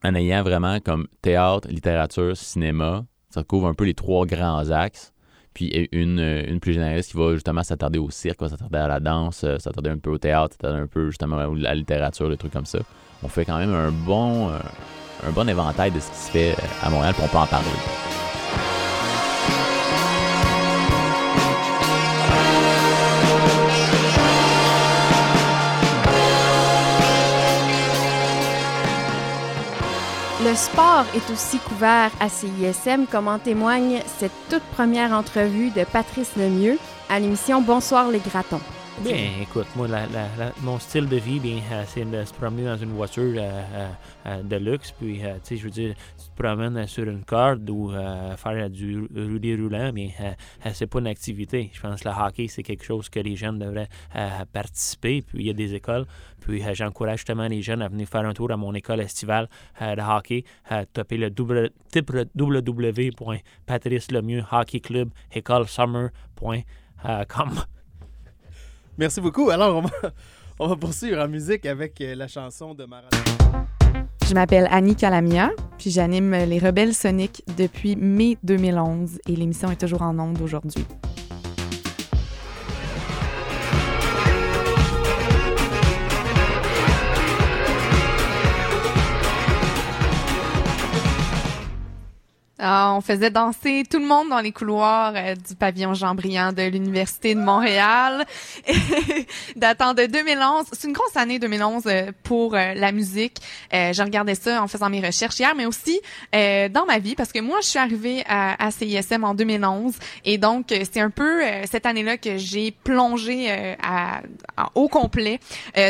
en ayant vraiment comme théâtre, littérature, cinéma, ça couvre un peu les trois grands axes. Puis une, euh, une plus généraliste qui va justement s'attarder au cirque, s'attarder à la danse, euh, s'attarder un peu au théâtre, s'attarder un peu justement à la littérature, des trucs comme ça. On fait quand même un bon, euh, un bon éventail de ce qui se fait à Montréal, puis on peut en parler. Le sport est aussi couvert à CISM, comme en témoigne cette toute première entrevue de Patrice Lemieux à l'émission Bonsoir les Gratons. Bien, écoute, moi, la- mon style de vie, bien, euh, c'est de se promener dans une voiture euh, euh, de luxe. Puis, tu sais, je veux dire, promènes euh, sur une corde ou euh, faire euh, du roulis roulant, bien, euh, c'est pas une activité. Je pense que le hockey, c'est quelque chose que les jeunes devraient participer. Puis, il y a des écoles. Puis, j'encourage justement les jeunes à venir faire un tour à mon école estivale de hockey. Taper le double- www.patricelemieux hockey club école summer.com. Merci beaucoup. Alors, on va, on va poursuivre en musique avec la chanson de Mara. Je m'appelle Annie Calamia, puis j'anime Les Rebelles Soniques depuis mai 2011 et l'émission est toujours en ondes aujourd'hui. Ah, on faisait danser tout le monde dans les couloirs euh, du pavillon Jean-Briand de l'Université de Montréal. Datant de 2011. C'est une grosse année 2011 euh, pour euh, la musique. Je regardais ça en faisant mes recherches hier, mais aussi dans ma vie, parce que moi, je suis arrivée à, CISM en 2011. Et donc, c'est un peu cette année-là que j'ai plongé au complet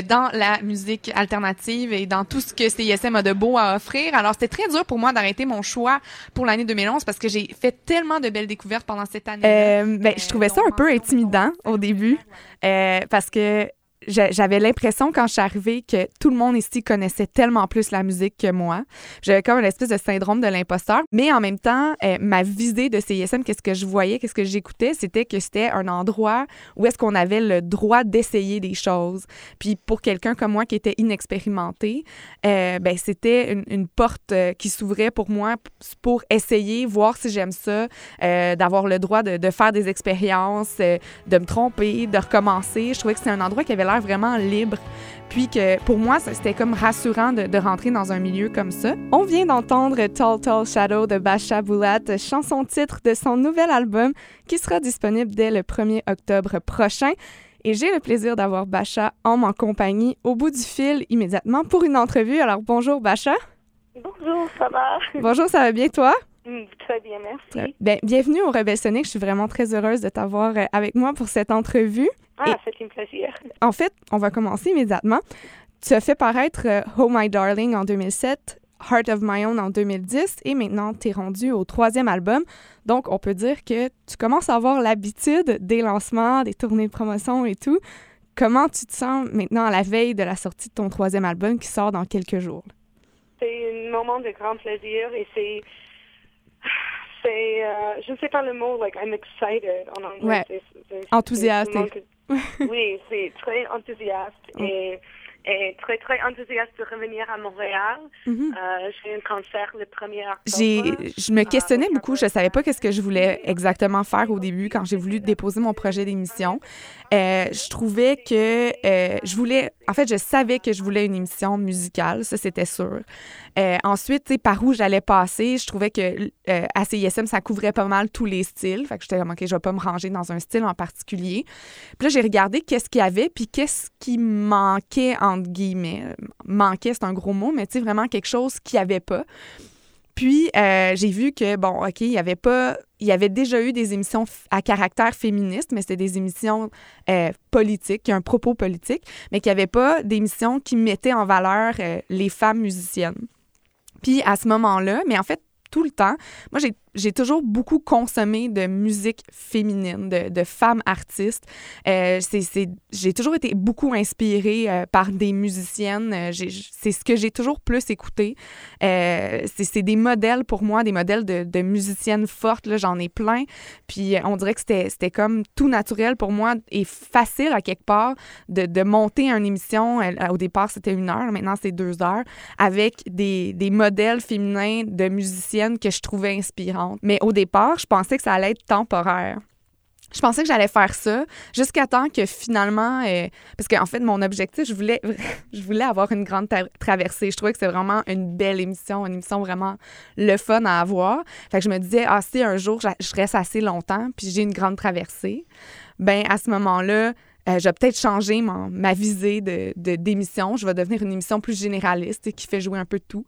dans la musique alternative et dans tout ce que CISM a de beau à offrir. Alors, c'était très dur pour moi d'arrêter mon choix pour l'année 2011 parce que j'ai fait tellement de belles découvertes pendant cette année. Euh, ben, je trouvais ça un peu intimidant au début euh, parce que j'avais l'impression quand je suis arrivée que tout le monde ici connaissait tellement plus la musique que moi. J'avais comme une espèce de syndrome de l'imposteur. Mais en même temps, euh, ma visée de CISM, qu'est-ce que je voyais, qu'est-ce que j'écoutais, c'était que c'était un endroit où est-ce qu'on avait le droit d'essayer des choses. Puis pour quelqu'un comme moi qui était inexpérimenté, euh, ben c'était une, porte euh, qui s'ouvrait pour moi pour essayer, voir si j'aime ça, d'avoir le droit de, de faire des expériences, de me tromper, de recommencer. Je trouvais que c'était un endroit qui avait l'air vraiment libre. Puis que pour moi, c'était comme rassurant de, de rentrer dans un milieu comme ça. On vient d'entendre Tall Tall Shadow de Basha Boulat, chanson titre de son nouvel album qui sera disponible dès le 1er octobre prochain. Et j'ai le plaisir d'avoir Basha en ma compagnie au bout du fil immédiatement pour une entrevue. Alors bonjour Basha. Bonjour, ça va? Bonjour, ça va bien toi? Mm, Très bien, merci. Ben, bienvenue au Rebelle Sonic. Je suis vraiment très heureuse de t'avoir euh, avec moi pour cette entrevue. Ah, c'est un plaisir. en fait, on va commencer immédiatement. Tu as fait paraître euh, Oh My Darling en 2007, Heart of My Own en 2010 et maintenant tu es rendu au troisième album. Donc, on peut dire que tu commences à avoir l'habitude des lancements, des tournées de promotion et tout. Comment tu te sens maintenant à la veille de la sortie de ton troisième album qui sort dans quelques jours? C'est un moment de grand plaisir et c'est. C'est. euh, je ne sais pas le mot, like, I'm excited en anglais. Ouais. Enthousiaste oui, c'est très enthousiaste Mm. et, et très, très enthousiaste de revenir à Montréal. Mhm. Euh, J'ai un concert le 1er octobre. J'ai, je me questionnais beaucoup. Je savais pas qu'est-ce que je voulais exactement faire au début quand j'ai voulu déposer mon projet d'émission. Euh, je trouvais que euh, je voulais, en fait, je savais que je voulais une émission musicale, ça c'était sûr. Euh, ensuite, par où j'allais passer, je trouvais que euh, à CISM, ça couvrait pas mal tous les styles. Fait que j'étais comme, OK, je vais pas me ranger dans un style en particulier. Puis là, j'ai regardé qu'est-ce qu'il y avait, puis qu'est-ce qui manquait, entre guillemets. Euh, Manquait, c'est un gros mot, mais tu vraiment quelque chose qu'il n'y avait pas. Puis, euh, j'ai vu que, bon, OK, il y avait pas. Il y avait déjà eu des émissions à caractère féministe, mais c'était des émissions politiques, un propos politique, mais qu'il n'y avait pas d'émissions qui mettaient en valeur les femmes musiciennes. Puis, à ce moment-là, mais en fait, tout le temps, moi, j'ai- j'ai toujours beaucoup consommé de musique féminine, de, femmes artistes. Euh, j'ai toujours été beaucoup inspirée euh, par des musiciennes. Euh, c'est ce que j'ai toujours plus écouté. Euh, c'est des modèles pour moi, des modèles de, musiciennes fortes. J'en ai plein. Puis on dirait que c'était comme tout naturel pour moi et facile à quelque part de, monter une émission. Au départ, c'était une heure. Maintenant, c'est deux heures avec des, des modèles féminins de musiciennes que je trouvais inspirantes. Mais au départ, je pensais que ça allait être temporaire. Je pensais que j'allais faire ça jusqu'à temps que finalement, euh, parce qu'en fait, mon objectif, je voulais, je voulais avoir une grande tra- traversée. Je trouvais que c'est vraiment une belle émission, une émission vraiment le fun à avoir. Fait que je me disais, ah, si un jour je reste assez longtemps, puis j'ai une grande traversée, ben à ce moment-là, euh, je vais peut-être changer mon- ma visée de, de- d'émission. Je vais devenir une émission plus généraliste qui fait jouer un peu de tout.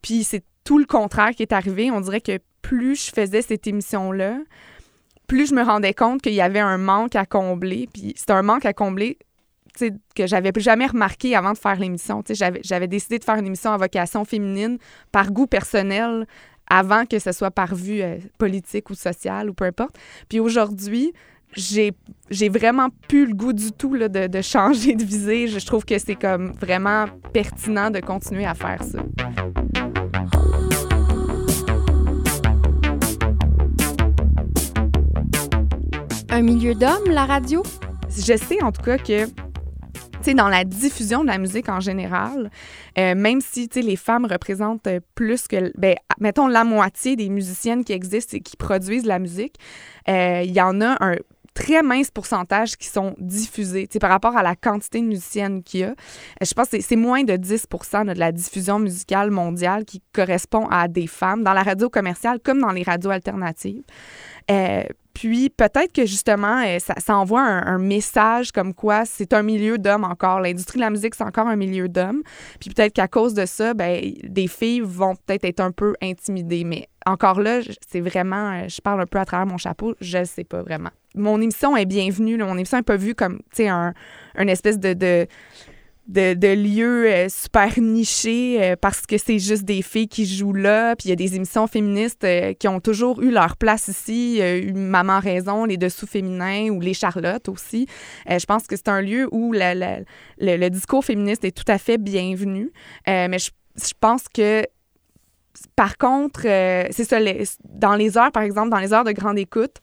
Puis c'est tout le contraire qui est arrivé. On dirait que plus je faisais cette émission-là, plus je me rendais compte qu'il y avait un manque à combler. Puis c'est un manque à combler que j'avais jamais remarqué avant de faire l'émission. J'avais, décidé de faire une émission à vocation féminine par goût personnel avant que ce soit par vue euh, politique ou sociale ou peu importe. Puis aujourd'hui, j'ai, vraiment plus le goût du tout de, de changer de visée. Je trouve que c'est comme vraiment pertinent de continuer à faire ça. Un milieu d'hommes, la radio? je sais en tout cas que dans la diffusion de la musique en général, euh, même si les femmes représentent euh, plus que, ben, mettons, la moitié des musiciennes qui existent et qui produisent la musique, euh, il y en a un très mince pourcentage qui sont diffusés. Par rapport à la quantité de musiciennes qu'il y a, je pense que c'est- moins de 10% de la diffusion musicale mondiale qui correspond à des femmes dans la radio commerciale comme dans les radios alternatives. Puis peut-être que justement, euh, ça, envoie un, message comme quoi c'est un milieu d'hommes encore. L'industrie de la musique, c'est encore un milieu d'hommes. Puis peut-être qu'à cause de ça, ben, des filles vont peut-être être un peu intimidées. Mais encore là, c'est vraiment, euh, je parle un peu à travers mon chapeau, je ne sais pas vraiment. Mon émission est bienvenue. Mon émission n'est pas vue comme, tu sais, un, un espèce de... de de, lieux euh, super nichés euh, parce que c'est juste des filles qui jouent là. Puis il y a des émissions féministes euh, qui ont toujours eu leur place ici. Maman Raison, Les Dessous féminins ou Les Charlottes aussi. Je pense que c'est un lieu où le, le discours féministe est tout à fait bienvenu. Mais je, je pense que par contre, c'est ça, dans les heures, par exemple, dans les heures de grande écoute,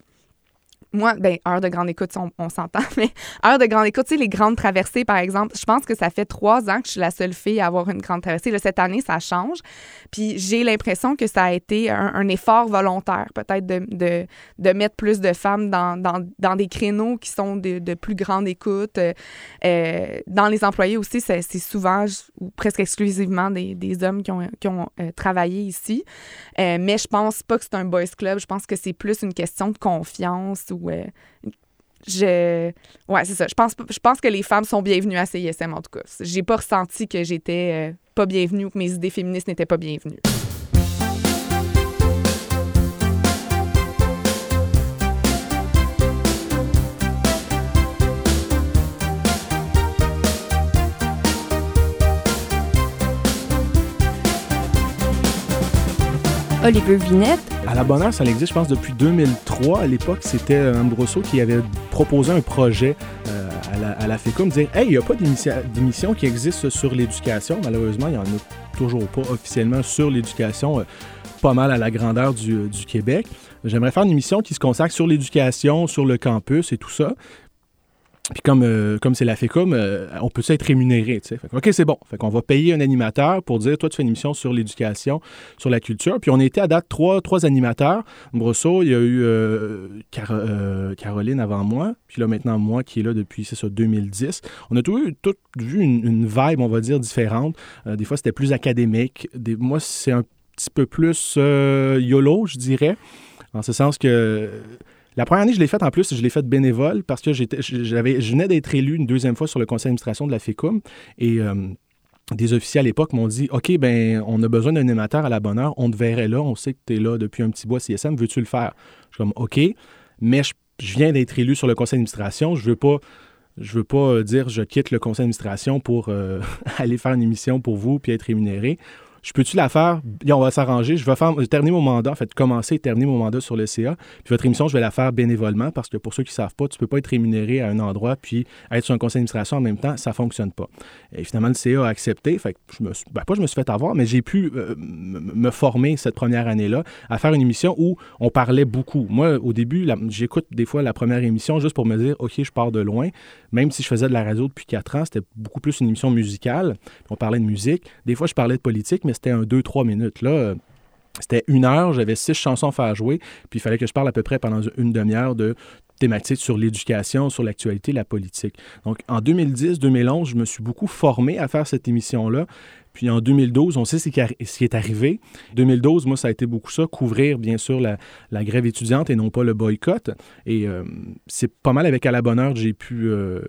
moi, ben, heure de grande écoute, on, s'entend, mais heure de grande écoute, tu sais, les grandes traversées, par exemple, je pense que ça fait trois ans que je suis la seule fille à avoir une grande traversée. Là, cette année, ça change. Puis j'ai l'impression que ça a été un, effort volontaire, peut-être de, de, de mettre plus de femmes dans, dans, dans des créneaux qui sont de, de plus grande écoute. Euh, dans les employés aussi, c'est c'est souvent ou presque exclusivement des, des hommes qui ont, qui ont euh, travaillé ici. Euh, mais je pense pas que c'est un boys club. Je pense que c'est plus une question de confiance ou euh, je ouais c'est ça. Je pense je pense que les femmes sont bienvenues à CISM en tout cas. J'ai pas ressenti que j'étais euh, pas bienvenue ou que mes idées féministes n'étaient pas bienvenues Olivier Vinette. À la bonne heure, ça existe, je pense, depuis 2003. À l'époque, c'était euh, Ambrosso qui avait proposé un projet euh, à, la, à la FECUM, dire Hey, il n'y a pas d'émission qui existe sur l'éducation. Malheureusement, il n'y en a toujours pas officiellement sur l'éducation, euh, pas mal à la grandeur du Québec. J'aimerais faire une émission qui se consacre sur l'éducation, sur le campus et tout ça. Puis comme euh, comme c'est la FECUM, euh, on peut être rémunéré. tu sais. OK, c'est bon. Fait qu'on va payer un animateur pour dire, toi, tu fais une émission sur l'éducation, sur la culture. Puis on été à date trois, trois animateurs. Brosso, il y a eu euh, Car- Caroline avant moi, puis là maintenant moi qui est là depuis, c'est ça, 2010. On a tout, tout vu une, vibe, on va dire, différente. Des fois, c'était plus académique. Moi, c'est un petit peu plus YOLO, je dirais. En ce sens que la première année, je l'ai faite en plus, je l'ai faite bénévole parce que j'avais, je venais d'être élu une deuxième fois sur le conseil d'administration de la FECUM et euh, des officiers à l'époque m'ont dit OK, ben on a besoin d'un animateur à la bonne heure, on te verrait là, on sait que tu es là depuis un petit bois CSM, veux-tu le faire? Je suis comme OK, mais je, je viens d'être élu sur le conseil d'administration, je veux pas. Je veux pas euh, dire je quitte le conseil d'administration pour euh, aller faire une émission pour vous puis être rémunéré. Je peux-tu la faire? On va s'arranger. Je vais faire terminer mon mandat, en fait, commencer et terminer mon mandat sur le CA. Puis votre émission, je vais la faire bénévolement parce que pour ceux qui ne savent pas, tu ne peux pas être rémunéré à un endroit puis être sur un conseil d'administration en même temps, ça ne fonctionne pas. Et finalement, le CA a accepté. Fait que je me suis, ben, pas je me suis fait avoir, mais j'ai pu euh, me former cette première année-là à faire une émission où on parlait beaucoup. Moi, au début, j'écoute des fois la première émission juste pour me dire, OK, je pars de loin. Même si je faisais de la radio depuis quatre ans, c'était beaucoup plus une émission musicale. On parlait de musique. Des fois, je parlais de politique, mais c'était un 2-3 minutes. Là, euh, c'était une heure, j'avais six chansons à faire jouer, puis il fallait que je parle à peu près pendant une demi-heure de thématiques sur l'éducation, sur l'actualité, la politique. Donc, en 2010-2011, je me suis beaucoup formé à faire cette émission-là. Puis en 2012, on sait ce qui, est arrivé. 2012, moi, ça a été beaucoup ça, couvrir, bien sûr, la, grève étudiante et non pas le boycott. Et euh, c'est pas mal avec à la bonne heure j'ai pu... euh,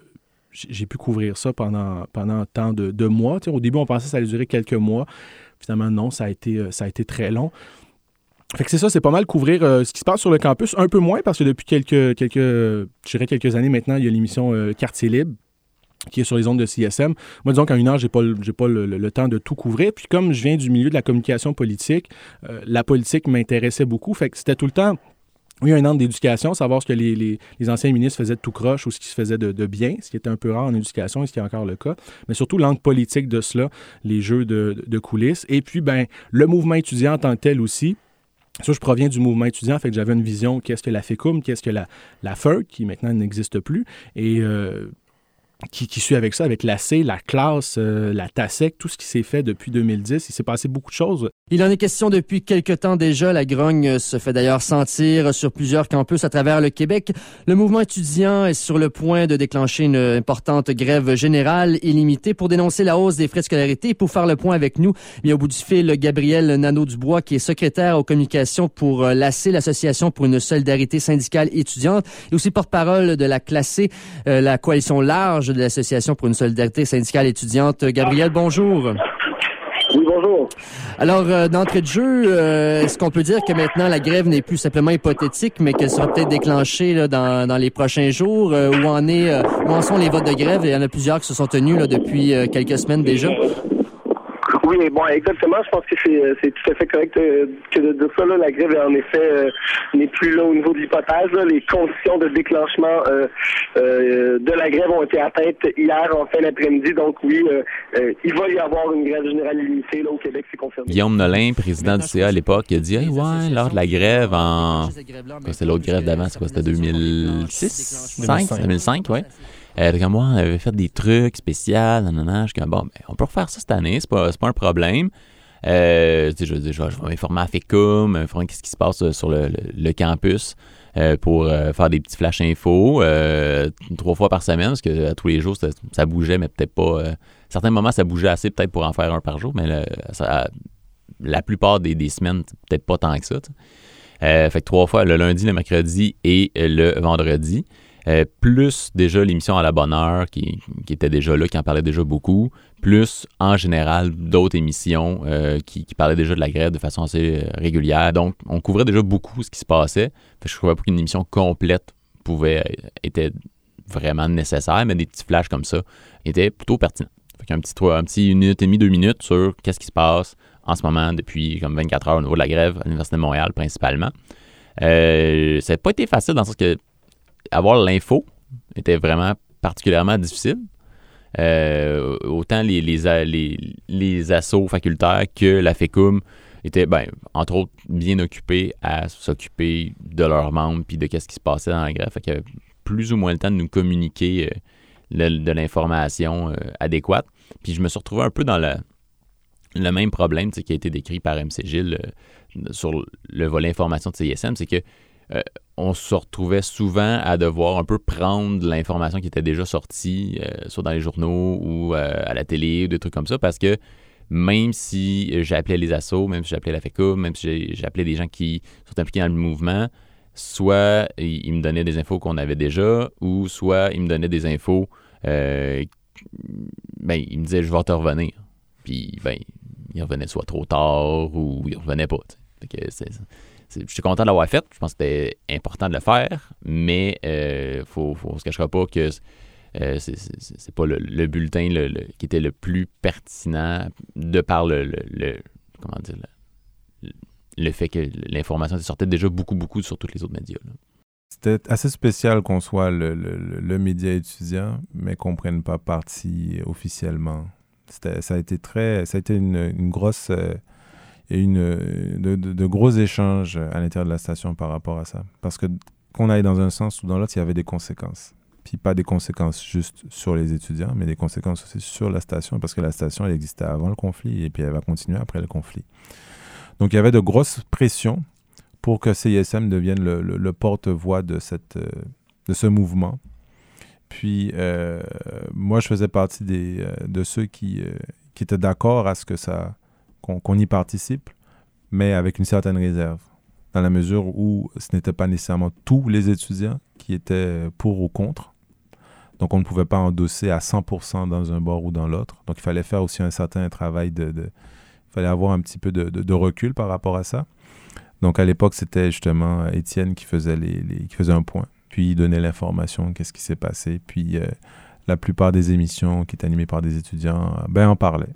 j'ai pu couvrir ça pendant, pendant tant de, de mois. Tu sais, au début, on pensait que ça allait durer quelques mois. Finalement, non, ça a été, euh, ça a été très long. Fait que c'est ça, c'est pas mal couvrir euh, ce qui se passe sur le campus. Un peu moins parce que depuis quelques, quelques, je dirais quelques années maintenant, il y a l'émission euh, Quartier Libre qui est sur les ondes de CSM. Moi, disons qu'en une heure, j'ai pas, j'ai pas le, temps de tout couvrir. Puis comme je viens du milieu de la communication politique, la politique m'intéressait beaucoup. Fait que c'était tout le temps oui, un an d'éducation, savoir ce que les, les- anciens ministres faisaient de tout croche ou ce qui se faisait de, de bien, ce qui était un peu rare en éducation et ce qui est encore le cas, mais surtout l'angle politique de cela, les jeux de, de coulisses. Et puis, ben, le mouvement étudiant en tant que tel aussi. Ça, je proviens du mouvement étudiant, fait que j'avais une vision qu'est-ce que la FECUM, qu'est-ce que la, la qui maintenant n'existe plus, et euh, qui, qui suit avec ça, avec la la classe, euh, la TASEC, tout ce qui s'est fait depuis 2010. Il s'est passé beaucoup de choses. Il en est question depuis quelque temps déjà. La grogne se fait d'ailleurs sentir sur plusieurs campus à travers le Québec. Le mouvement étudiant est sur le point de déclencher une importante grève générale illimitée pour dénoncer la hausse des frais de scolarité. Pour faire le point avec nous, il y a au bout du fil Gabriel Nadeau-Dubois, qui est secrétaire aux communications pour euh, l'AC, l'Association pour une solidarité syndicale étudiante, et aussi porte-parole de la classée, euh, la coalition large de l'Association pour une solidarité syndicale étudiante. Gabriel, bonjour. Oui, bonjour. Alors, euh, d'entrée de jeu, euh, est-ce qu'on peut dire que maintenant la grève n'est plus simplement hypothétique, mais qu'elle sera peut-être déclenchée là, dans, dans les prochains jours? Euh, où, en est, où en sont les votes de grève? Il y en a plusieurs qui se sont tenus là, depuis quelques semaines déjà. Oui, bon, exactement. Je pense que c'est c'est tout à fait correct euh, que de dire ça. Là, la grève, en effet, euh, n'est plus là au niveau de l'hypothèse. Les conditions de déclenchement euh, euh, de la grève ont été atteintes hier en fin d'après-midi. Donc oui, euh, euh, il va y avoir une grève générale illimitée là, au Québec, c'est confirmé. Guillaume Nolin, président du CA à l'époque, il a dit hey, ouais, lors de la grève en. Quoi, C'est l'autre grève d'avant, c'est quoi C'était 2006 2005, 2005 ouais. Euh, comme moi, on avait fait des trucs spéciaux, nanana. Je suis comme, bon, ben, on peut refaire ça cette année, c'est pas, pas un problème. Euh, je, je vais, m'informer à FECUM, informer qu'est-ce qui se passe euh, sur le, campus euh, pour faire des petits flash infos trois fois par semaine, parce que tous les jours, ça, bougeait, mais peut-être pas. certains moments, ça bougeait assez peut-être pour en faire un par jour, mais la plupart des, des semaines, peut-être pas tant que ça. fait que trois fois, le lundi, le mercredi et le vendredi. Euh, plus déjà l'émission à la bonne heure qui, était déjà là, qui en parlait déjà beaucoup, plus en général d'autres émissions euh, qui, parlaient déjà de la grève de façon assez euh, régulière. Donc, on couvrait déjà beaucoup ce qui se passait. Fait que je trouvais pas qu'une émission complète pouvait était vraiment nécessaire, mais des petits flashs comme ça étaient plutôt pertinents. Fait qu'un petit, un petit une minute et demie, deux minutes sur qu'est-ce qui se passe en ce moment depuis comme 24 heures au niveau de la grève à l'Université de Montréal principalement. Euh, ça n'a pas été facile dans le sens que avoir l'info était vraiment particulièrement difficile. Euh, autant les, les, les, assos facultaires que la FECUM étaient, ben, entre autres, bien occupés à s'occuper de leurs membres puis de qu'est-ce qui se passait dans la grève. Fait qu'il y avait plus ou moins le temps de nous communiquer euh, de l'information euh, adéquate. Puis je me suis retrouvé un peu dans le, même problème qui a été décrit par MC Gilles sur le volet information de CISM, c'est que on se retrouvait souvent à devoir un peu prendre l'information qui était déjà sortie, euh, soit dans les journaux ou euh, à la télé ou des trucs comme ça, parce que même si j'appelais les assos, même si j'appelais la FECUM, même si j'appelais des gens qui sont impliqués dans le mouvement, soit ils me donnaient des infos qu'on avait déjà, ou soit ils me donnaient des infos, euh, ben, ils me disaient je vais te revenir. Puis, ben, ils revenaient soit trop tard ou ils revenaient pas. Je suis content de l'avoir fait. Je pense que c'était important de le faire, mais euh, faut, on se cachera pas que euh, c'est- pas le, le bulletin le- le- qui était le plus pertinent de par le, comment dire le, fait que l'information sortait déjà beaucoup beaucoup sur tous les autres médias. C'était assez spécial qu'on soit le, média étudiant, mais qu'on ne prenne pas parti officiellement. Ça a été très, ça a été une, une grosse, une, euh, de, gros échanges à l'intérieur de la station par rapport à ça. Parce que qu'on aille dans un sens ou dans l'autre, il y avait des conséquences. Puis pas des conséquences juste sur les étudiants, mais des conséquences aussi sur la station, parce que la station, elle existait avant le conflit, et puis elle va continuer après le conflit. Donc il y avait de grosses pressions pour que CISM devienne le, porte-voix de, cette, euh, de ce mouvement. Puis euh, moi, je faisais partie des, de ceux qui, qui étaient d'accord à ce que ça qu'on y participe, mais avec une certaine réserve, dans la mesure où ce n'était pas nécessairement tous les étudiants qui étaient pour ou contre. Donc on ne pouvait pas endosser à 100% dans un bord ou dans l'autre. Donc il fallait faire aussi un certain travail de... il fallait avoir un petit peu de, recul par rapport à ça. Donc à l'époque, c'était justement Étienne qui faisait, les, qui faisait un point. Puis il donnait l'information, qu'est-ce qui s'est passé. Puis euh, la plupart des émissions qui étaient animées par des étudiants, ben en parlaient.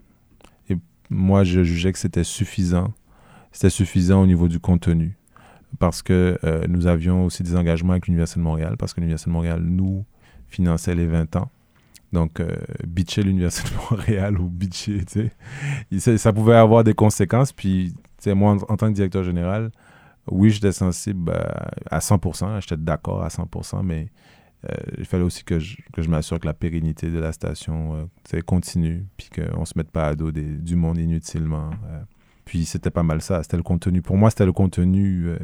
Moi, je jugeais que c'était suffisant. C'était suffisant au niveau du contenu. Parce que euh, nous avions aussi des engagements avec l'Université de Montréal, parce que l'Université de Montréal nous finançait les 20 ans. Donc, euh, bitcher l'Université de Montréal ou bitcher, ça, pouvait avoir des conséquences. Puis, tu sais, moi, en, tant que directeur général, oui, j'étais sensible à, à 100%, j'étais d'accord à 100%, mais euh, il fallait aussi que je, que je m'assure que la pérennité de la station euh, continue, puis qu'on ne se mette pas à dos du monde inutilement. euh. puis c'était pas mal ça, c'était le contenu. Pour moi, c'était le contenu euh,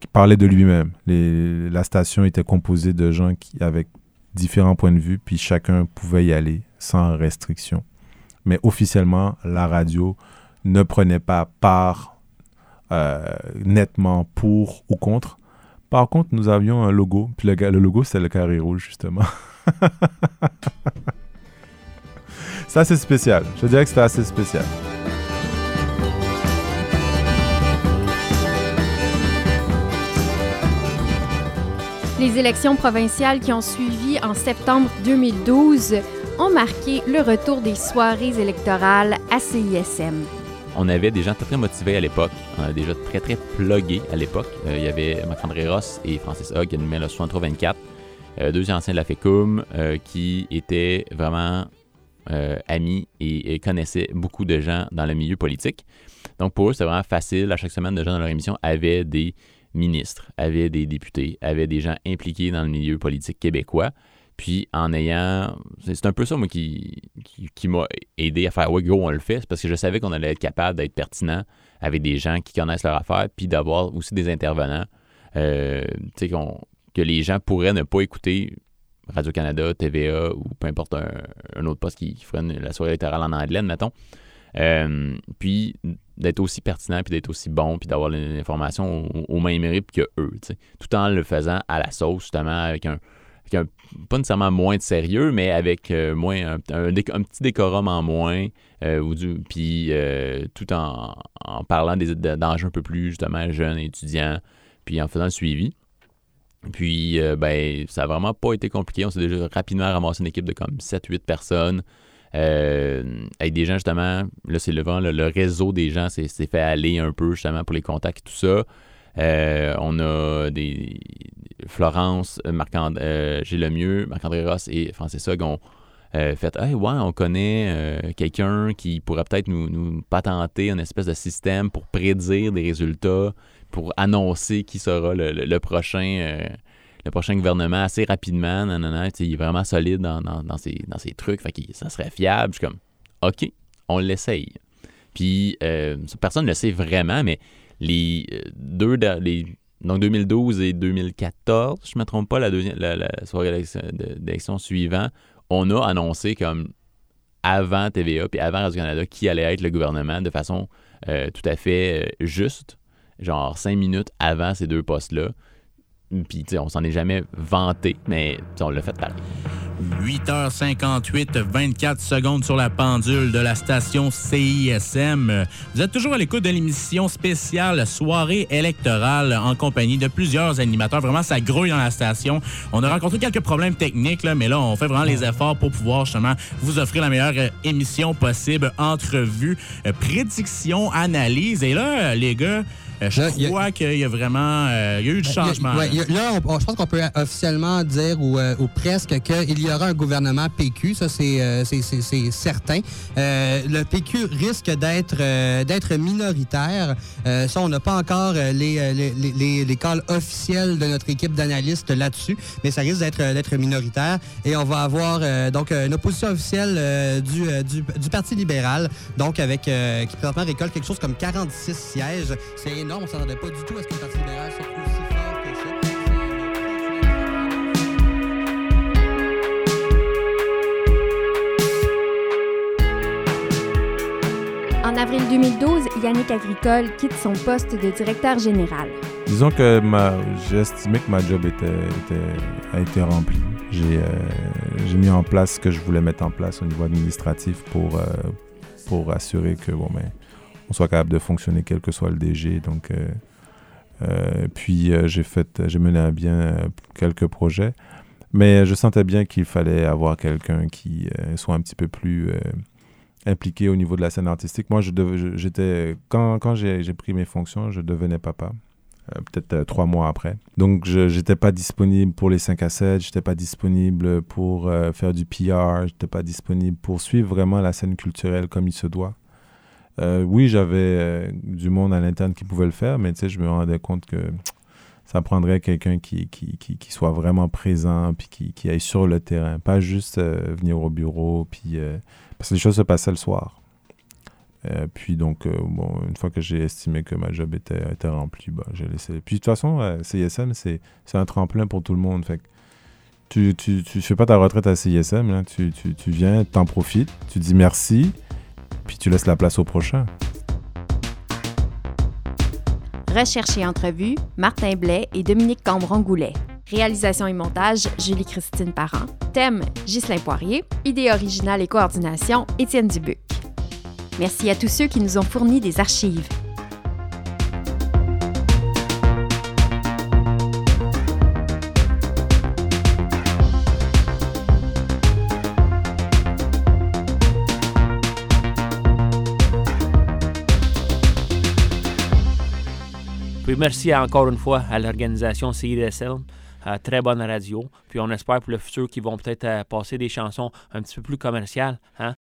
qui parlait de lui-même. La station était composée de gens qui, avec différents points de vue, puis chacun pouvait y aller sans restriction. Mais officiellement, la radio ne prenait pas part euh, nettement pour ou contre. Par contre, nous avions un logo, puis le, logo, c'est le carré rouge, justement. c'est assez spécial. Je dirais que c'était assez spécial. Les élections provinciales qui ont suivi en septembre 2012 ont marqué le retour des soirées électorales à CISM. On avait des gens très, très motivés à l'époque. On avait déjà très, très plugués à l'époque. Euh, il y avait Marc-André Ross et Francis Hogg qui animaient le 6324, euh, deux anciens de la FECUM euh, qui étaient vraiment euh, amis et, connaissaient beaucoup de gens dans le milieu politique. Donc pour eux, c'était vraiment facile. À chaque semaine, de gens dans leur émission avaient des ministres, avaient des députés, avaient des gens impliqués dans le milieu politique québécois. Puis en ayant. C'est un peu ça, moi, qui, qui, m'a aidé à faire Ouais, go, on le fait. C'est parce que je savais qu'on allait être capable d'être pertinent avec des gens qui connaissent leur affaire, puis d'avoir aussi des intervenants. euh, tu sais, qu'on- que les gens pourraient ne pas écouter Radio-Canada, TVA ou peu importe un, autre poste qui, qui ferait la soirée électorale en anglais, mettons. Euh, puis d'être aussi pertinent, puis d'être aussi bon, puis d'avoir l'information au, au même rythme que eux, tout en le faisant à la sauce, justement, avec un, pas nécessairement moins de sérieux, mais avec euh, moins un, petit décorum en moins, euh, puis euh, tout en, en parlant d'enjeux un peu plus justement jeunes, étudiants, puis en faisant le suivi. Puis, ben, ça a vraiment pas été compliqué. On s'est déjà rapidement ramassé une équipe de comme 7-8 personnes. avec des gens, justement, là, c'est le, vraiment le, réseau des gens s'est fait aller un peu, justement, pour les contacts et tout ça. On a des Florence, euh, Marc-André, euh, Gilles Marc-André Ross et Francis Hogg ont euh, fait Hey, ouais, on connaît euh, quelqu'un qui pourrait peut-être nous, patenter une espèce de système pour prédire des résultats, pour annoncer qui sera le, prochain. gouvernement assez rapidement, nanana, il est vraiment solide dans, dans, ses, trucs, fait ça serait fiable. Je suis comme, OK, on l'essaye. Puis, personne ne le sait vraiment, mais les deux, les, donc 2012 et 2014, je ne me trompe pas, la, deuxième, la, soirée d'élection suivante, on a annoncé comme avant TVA puis avant Radio-Canada qui allait être le gouvernement de façon euh, tout à fait euh, juste, genre cinq minutes avant ces deux postes-là. Puis, tu sais, on s'en est jamais vanté, mais on l'a fait pareil. 8h58, 24 secondes sur la pendule de la station CISM. Vous êtes toujours à l'écoute de l'émission spéciale Soirée électorale en compagnie de plusieurs animateurs. Vraiment, ça grouille dans la station. On a rencontré quelques problèmes techniques, là, mais là, on fait vraiment les efforts pour pouvoir justement vous offrir la meilleure euh, émission possible. Entrevue, euh, prédiction, analyse. Et là, les gars, euh, je crois qu'il y a vraiment euh, il y a eu du a- changement. ouais, a- là, on- on- je pense qu'on peut officiellement dire ou, euh, ou presque qu'il y aura un gouvernement PQ. Ça, c'est euh, certain. Euh, le PQ risque d'être euh, minoritaire. Euh, ça, on n'a pas encore euh, les, euh, les, les, les- calls officiels de notre équipe d'analystes là-dessus, mais ça risque d'être euh, minoritaire. Et on va avoir euh, donc euh, une opposition officielle euh, du, euh, du, du Parti libéral, donc avec euh, qui présentement récolte quelque chose comme 46 sièges. C'est énorme, on s'en rendait pas du tout à ce que le Parti libéral soit aussi fort que ça. En avril 2012, Yannick Agricole quitte son poste de directeur général. Disons que ma, j'ai estimé que ma job était, était- a été remplie. J'ai, euh, j'ai mis en place ce que je voulais mettre en place au niveau administratif pour, euh, pour assurer que bon, ben, on soit capable de fonctionner quel que soit le DG. Donc, euh, euh, puis euh, j'ai fait, j'ai mené à bien quelques projets, mais je sentais bien qu'il fallait avoir quelqu'un qui soit un petit peu plus impliqué au niveau de la scène artistique. Moi, je je- j'étais quand, quand j'ai pris mes fonctions, je devenais papa. peut-être trois mois après. Donc, je n'étais pas disponible pour les 5 à 7, j'étais pas disponible pour faire du PR, j'étais pas disponible pour suivre vraiment la scène culturelle comme il se doit. Euh, oui, j'avais euh, du monde à l'interne qui pouvait le faire, mais je me rendais compte que ça prendrait quelqu'un qui, qui, qui, soit vraiment présent, puis qui, qui aille sur le terrain, pas juste euh, venir au bureau, puis parce que les choses se passaient le soir. puis donc, bon, une fois que j'ai estimé que ma job était, était remplie, bah, j'ai laissé. Puis de toute façon, CISM, c'est un tremplin pour tout le monde. Tu, tu, tu fais pas ta retraite à CISM. Tu, tu, tu viens, t'en profites, tu dis merci, puis tu laisses la place au prochain. Recherche et entrevue, Martin Blais et Dominique Cambron-Goulet. Réalisation et montage, Julie-Christine Parent. Thème, Ghislain Poirier. Idée originale et coordination, Étienne Dubuc. Merci à tous ceux qui nous ont fourni des archives. Merci encore une fois à l'organisation CIDSL. Très bonne radio. Puis on espère pour le futur qu'ils vont peut-être euh, passer des chansons un petit peu plus commerciales. Hein?